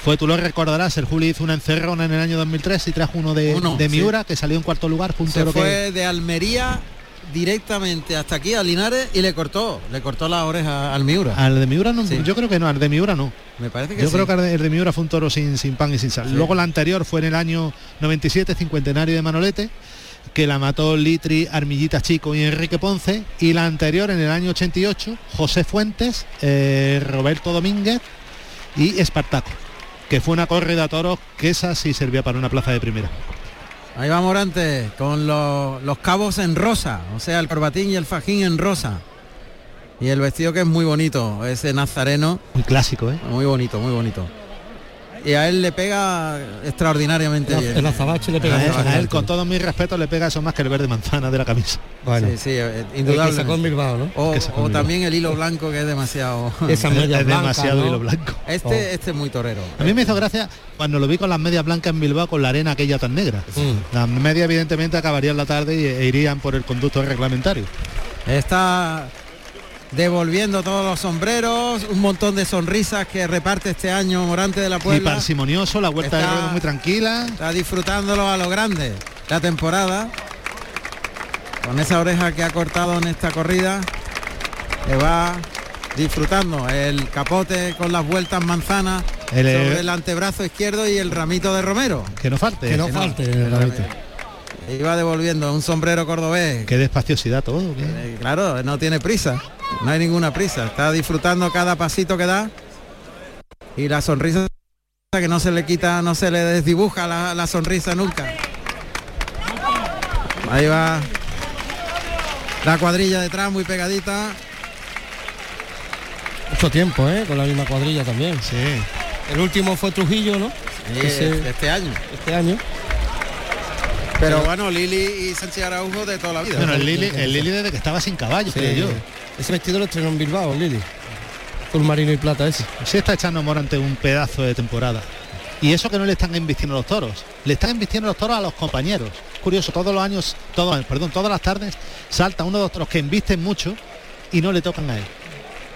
fue, tú lo recordarás, el Juli hizo una encerrona en el año 2003 y trajo uno de, Uno, de sí. Miura que salió en cuarto lugar. Fue un Se toro que- fue de Almería directamente hasta aquí a Linares y le cortó, le cortó la oreja al Miura. Al de Miura no, Sí. yo creo que no, al de Miura no. Me parece que Yo sí. creo que el de- el de Miura fue un toro sin, sin pan y sin sal. Sí. Luego la anterior fue en el año 97, cincuentenario de Manolete, que la mató Litri, Armillita Chico y Enrique Ponce. Y la anterior en el año 88, José Fuentes, eh, Roberto Domínguez y Espartaco, que fue una corrida a toros que esa sí servía para una plaza de primera. Ahí va Morante con los, los cabos en rosa, o sea, el corbatín y el fajín en rosa. Y el vestido que es muy bonito, ese nazareno. Muy clásico, ¿eh? Muy bonito, muy bonito. Y a él le pega extraordinariamente El- bien. el azabache le pega A él, a él, con todo mi respeto, le pega eso más que el verde manzana de la camisa. Bueno, Sí, sí, eh, que indudable. sacó en Bilbao, ¿no? O, también el hilo blanco que es demasiado. Esa Es- media es blanca, demasiado ¿no? hilo blanco. Este, Oh. este es muy torero. A mí me hizo gracia cuando lo vi con las medias blancas en Bilbao con la arena aquella tan negra. Mm. Las medias evidentemente acabarían la tarde y- e irían por el conducto reglamentario. Está devolviendo todos los sombreros, un montón de sonrisas que reparte este año Morante de la Y Puebla. parsimonioso, la vuelta de ruedo muy tranquila. Está disfrutándolo a lo grande la temporada. Con esa oreja que ha cortado en esta corrida. Que va disfrutando el capote con las vueltas manzanas El, eh, sobre el antebrazo izquierdo y el ramito de Romero. Que no falte. Que no Que no. falte el ramito. Iba devolviendo un sombrero cordobés. Qué despaciosidad todo. qué- Eh, claro, no tiene prisa. No hay ninguna prisa. Está disfrutando cada pasito que da. Y la sonrisa que no se le quita, no se le desdibuja la, la sonrisa nunca. Ahí va la cuadrilla detrás, muy pegadita. Mucho tiempo, ¿eh? Con la misma cuadrilla también. Sí. El último fue Trujillo, ¿no? Ese- este año. Este año. Pero bueno, Lili y Sánchez Araujo de toda la vida. Bueno, el Lili, el Lili desde que estaba sin caballo, Sí. creo yo. Ese vestido lo estrenó en Bilbao, Lili. Azul marino y plata ese. Sí está echando Morante un pedazo de temporada. Y eso que no le están embistiendo los toros. Le están embistiendo los toros a los compañeros. Curioso, todos los años, todos, perdón, todas las tardes salta uno de los toros que embisten mucho y no le tocan a él.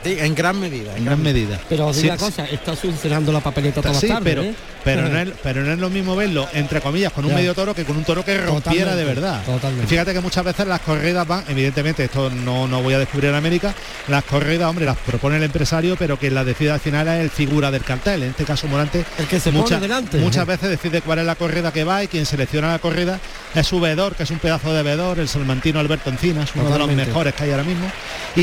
Sí, en gran medida. En gran medida. Pero os Sí, digo una sí. cosa, está solucionando la papeleta todas Sí, las tardes, pero, ¿eh? pero no, es, pero no es lo mismo verlo, entre comillas, con un medio toro que con un toro que rompiera de verdad. Totalmente. Fíjate que muchas veces las corridas van, evidentemente, esto no, no voy a descubrir en América, las corridas, hombre, las propone el empresario, pero que la decida al final es el figura del cartel, en este caso Morante, el que se muchas, pone delante. Muchas veces decide cuál es la corrida que va y quien selecciona la corrida es su vedor, que es un pedazo de vedor, el salmantino Alberto Encinas uno de los mejores que hay ahora mismo. Y,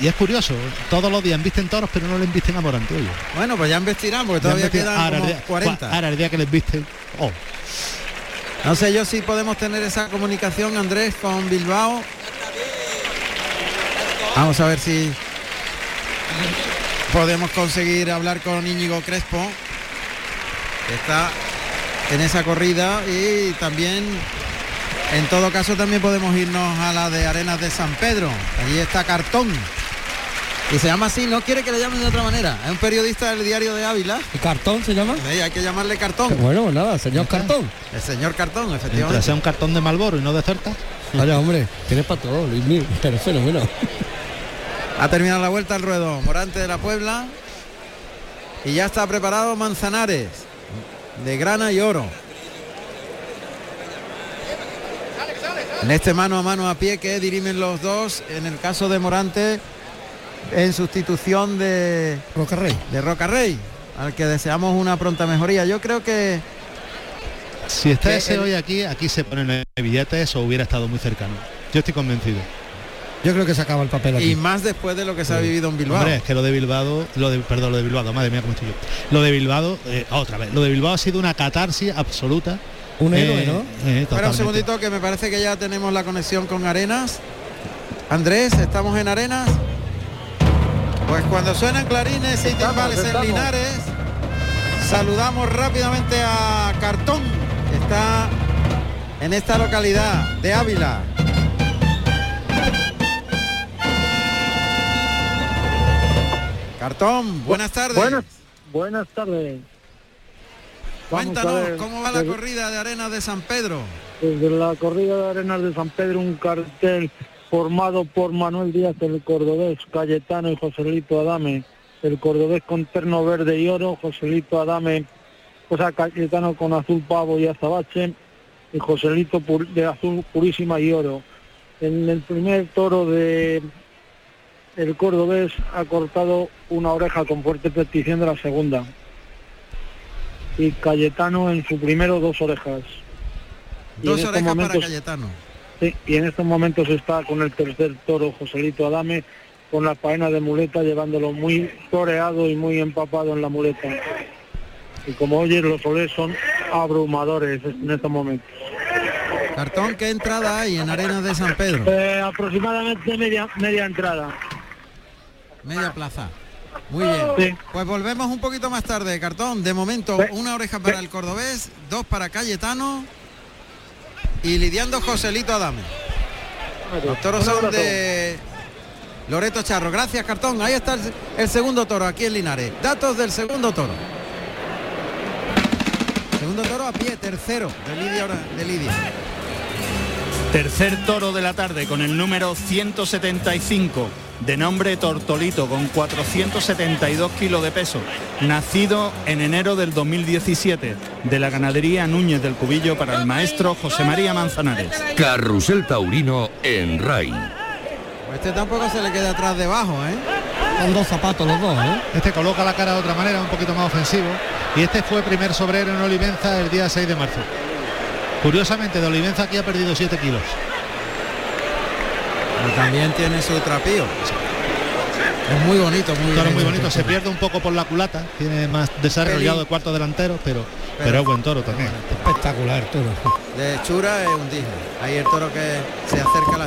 y, es curioso, todos los días visten toros, pero no le invisten a Morante. Oye. Bueno, pues ya investirán, porque todavía quedan 40. Ahora, el día que les visten. Oh. No sé yo si podemos tener esa comunicación, Andrés, con Bilbao. Vamos a ver si podemos conseguir hablar con Íñigo Crespo, que está en esa corrida y también, en todo caso, también podemos irnos a la de Arenas de San Pedro. Allí está Cartón. Y se llama así, no quiere que le llamen de otra manera. Es un periodista del diario de Ávila. ¿Y cartón se llama? Sí, hay que llamarle Cartón. Bueno, pues nada, señor cartón. El señor Cartón, mientras efectivamente. sea un cartón de Malboro y no de cerca. Vaya, hombre, tienes para todo, Luis Mil, pero fenómeno. Ha terminado la vuelta al ruedo Morante de la Puebla. Y ya está preparado Manzanares. De grana y oro. En este mano a mano a pie que dirimen los dos. En el caso de Morante. En sustitución de Roca Rey. de Roca Rey. Al que deseamos una pronta mejoría. Yo creo que Si está Que ese el- hoy aquí, aquí se ponen el billetes o hubiera estado muy cercano. Yo estoy convencido. Yo creo que se acaba el papel aquí. y más después de lo que se ha vivido en Bilbao. Hombre, es que lo de Bilbao, lo de, perdón, lo de Bilbao, madre mía, cómo estoy yo. Lo de Bilbao, eh, otra vez, lo de Bilbao ha sido una catarsis absoluta. Un héroe, Eh, ¿no? eh, Espera un segundito que me parece que ya tenemos la conexión con Arenas. Andrés, estamos en Arenas. Pues cuando suenan clarines y timbales en Linares, saludamos rápidamente a Cartón, que está en esta localidad de Ávila. Cartón, buenas tardes. Buenas, buenas tardes. Vamos Cuéntanos ver, cómo va la corrida de Arenas de San Pedro. Desde la corrida de arenas de San Pedro, un cartel formado por Manuel Díaz, el cordobés, Cayetano y Joselito Adame. El cordobés con terno verde y oro, Joselito Adame, o sea, Cayetano con azul pavo y azabache, y Joselito de azul purísima y oro. En el primer toro de el cordobés ha cortado una oreja con fuerte petición de la segunda. Y Cayetano en su primero dos orejas. Dos estos orejas para Cayetano. Sí, y en estos momentos está con el tercer toro Joselito Adame con la faena de muleta llevándolo muy toreado y muy empapado en la muleta. Y como oyes los soles son abrumadores en estos momentos. Cartón, ¿qué entrada hay en Arenas de San Pedro? Eh, aproximadamente media media entrada. Media plaza. Muy bien. Sí. Pues volvemos un poquito más tarde, Cartón. De momento, una oreja para el cordobés, dos para Cayetano y lidiando Joselito Adame. Los toros son de Loreto Charro. Gracias, Cartón. Ahí está el, el segundo toro aquí en Linares. Datos del segundo toro. Segundo toro a pie, tercero de Lidia. De Lidia. Tercer toro de la tarde con el número 175, de nombre Tortolito, con 472 kilos de peso, nacido en enero del 2017, de la ganadería Núñez del Cubillo para el maestro José María Manzanares. Carrusel Taurino en RAI. Pues este tampoco se le queda atrás debajo, ¿eh? Con dos zapatos los dos, ¿eh? Este coloca la cara de otra manera, un poquito más ofensivo. Y este fue primer sobrero en Olivenza el día 6 de marzo. Curiosamente, de Olivenza aquí ha perdido 7 kilos. Pero también tiene su trapío. Es muy bonito, muy bien muy bonito, se pierde un poco por la culata, tiene más desarrollado Pelín. el cuarto delantero, pero, pero, Pero- es buen toro también. Espectacular toro. De hechura es un dije. Ahí el toro que se acerca a la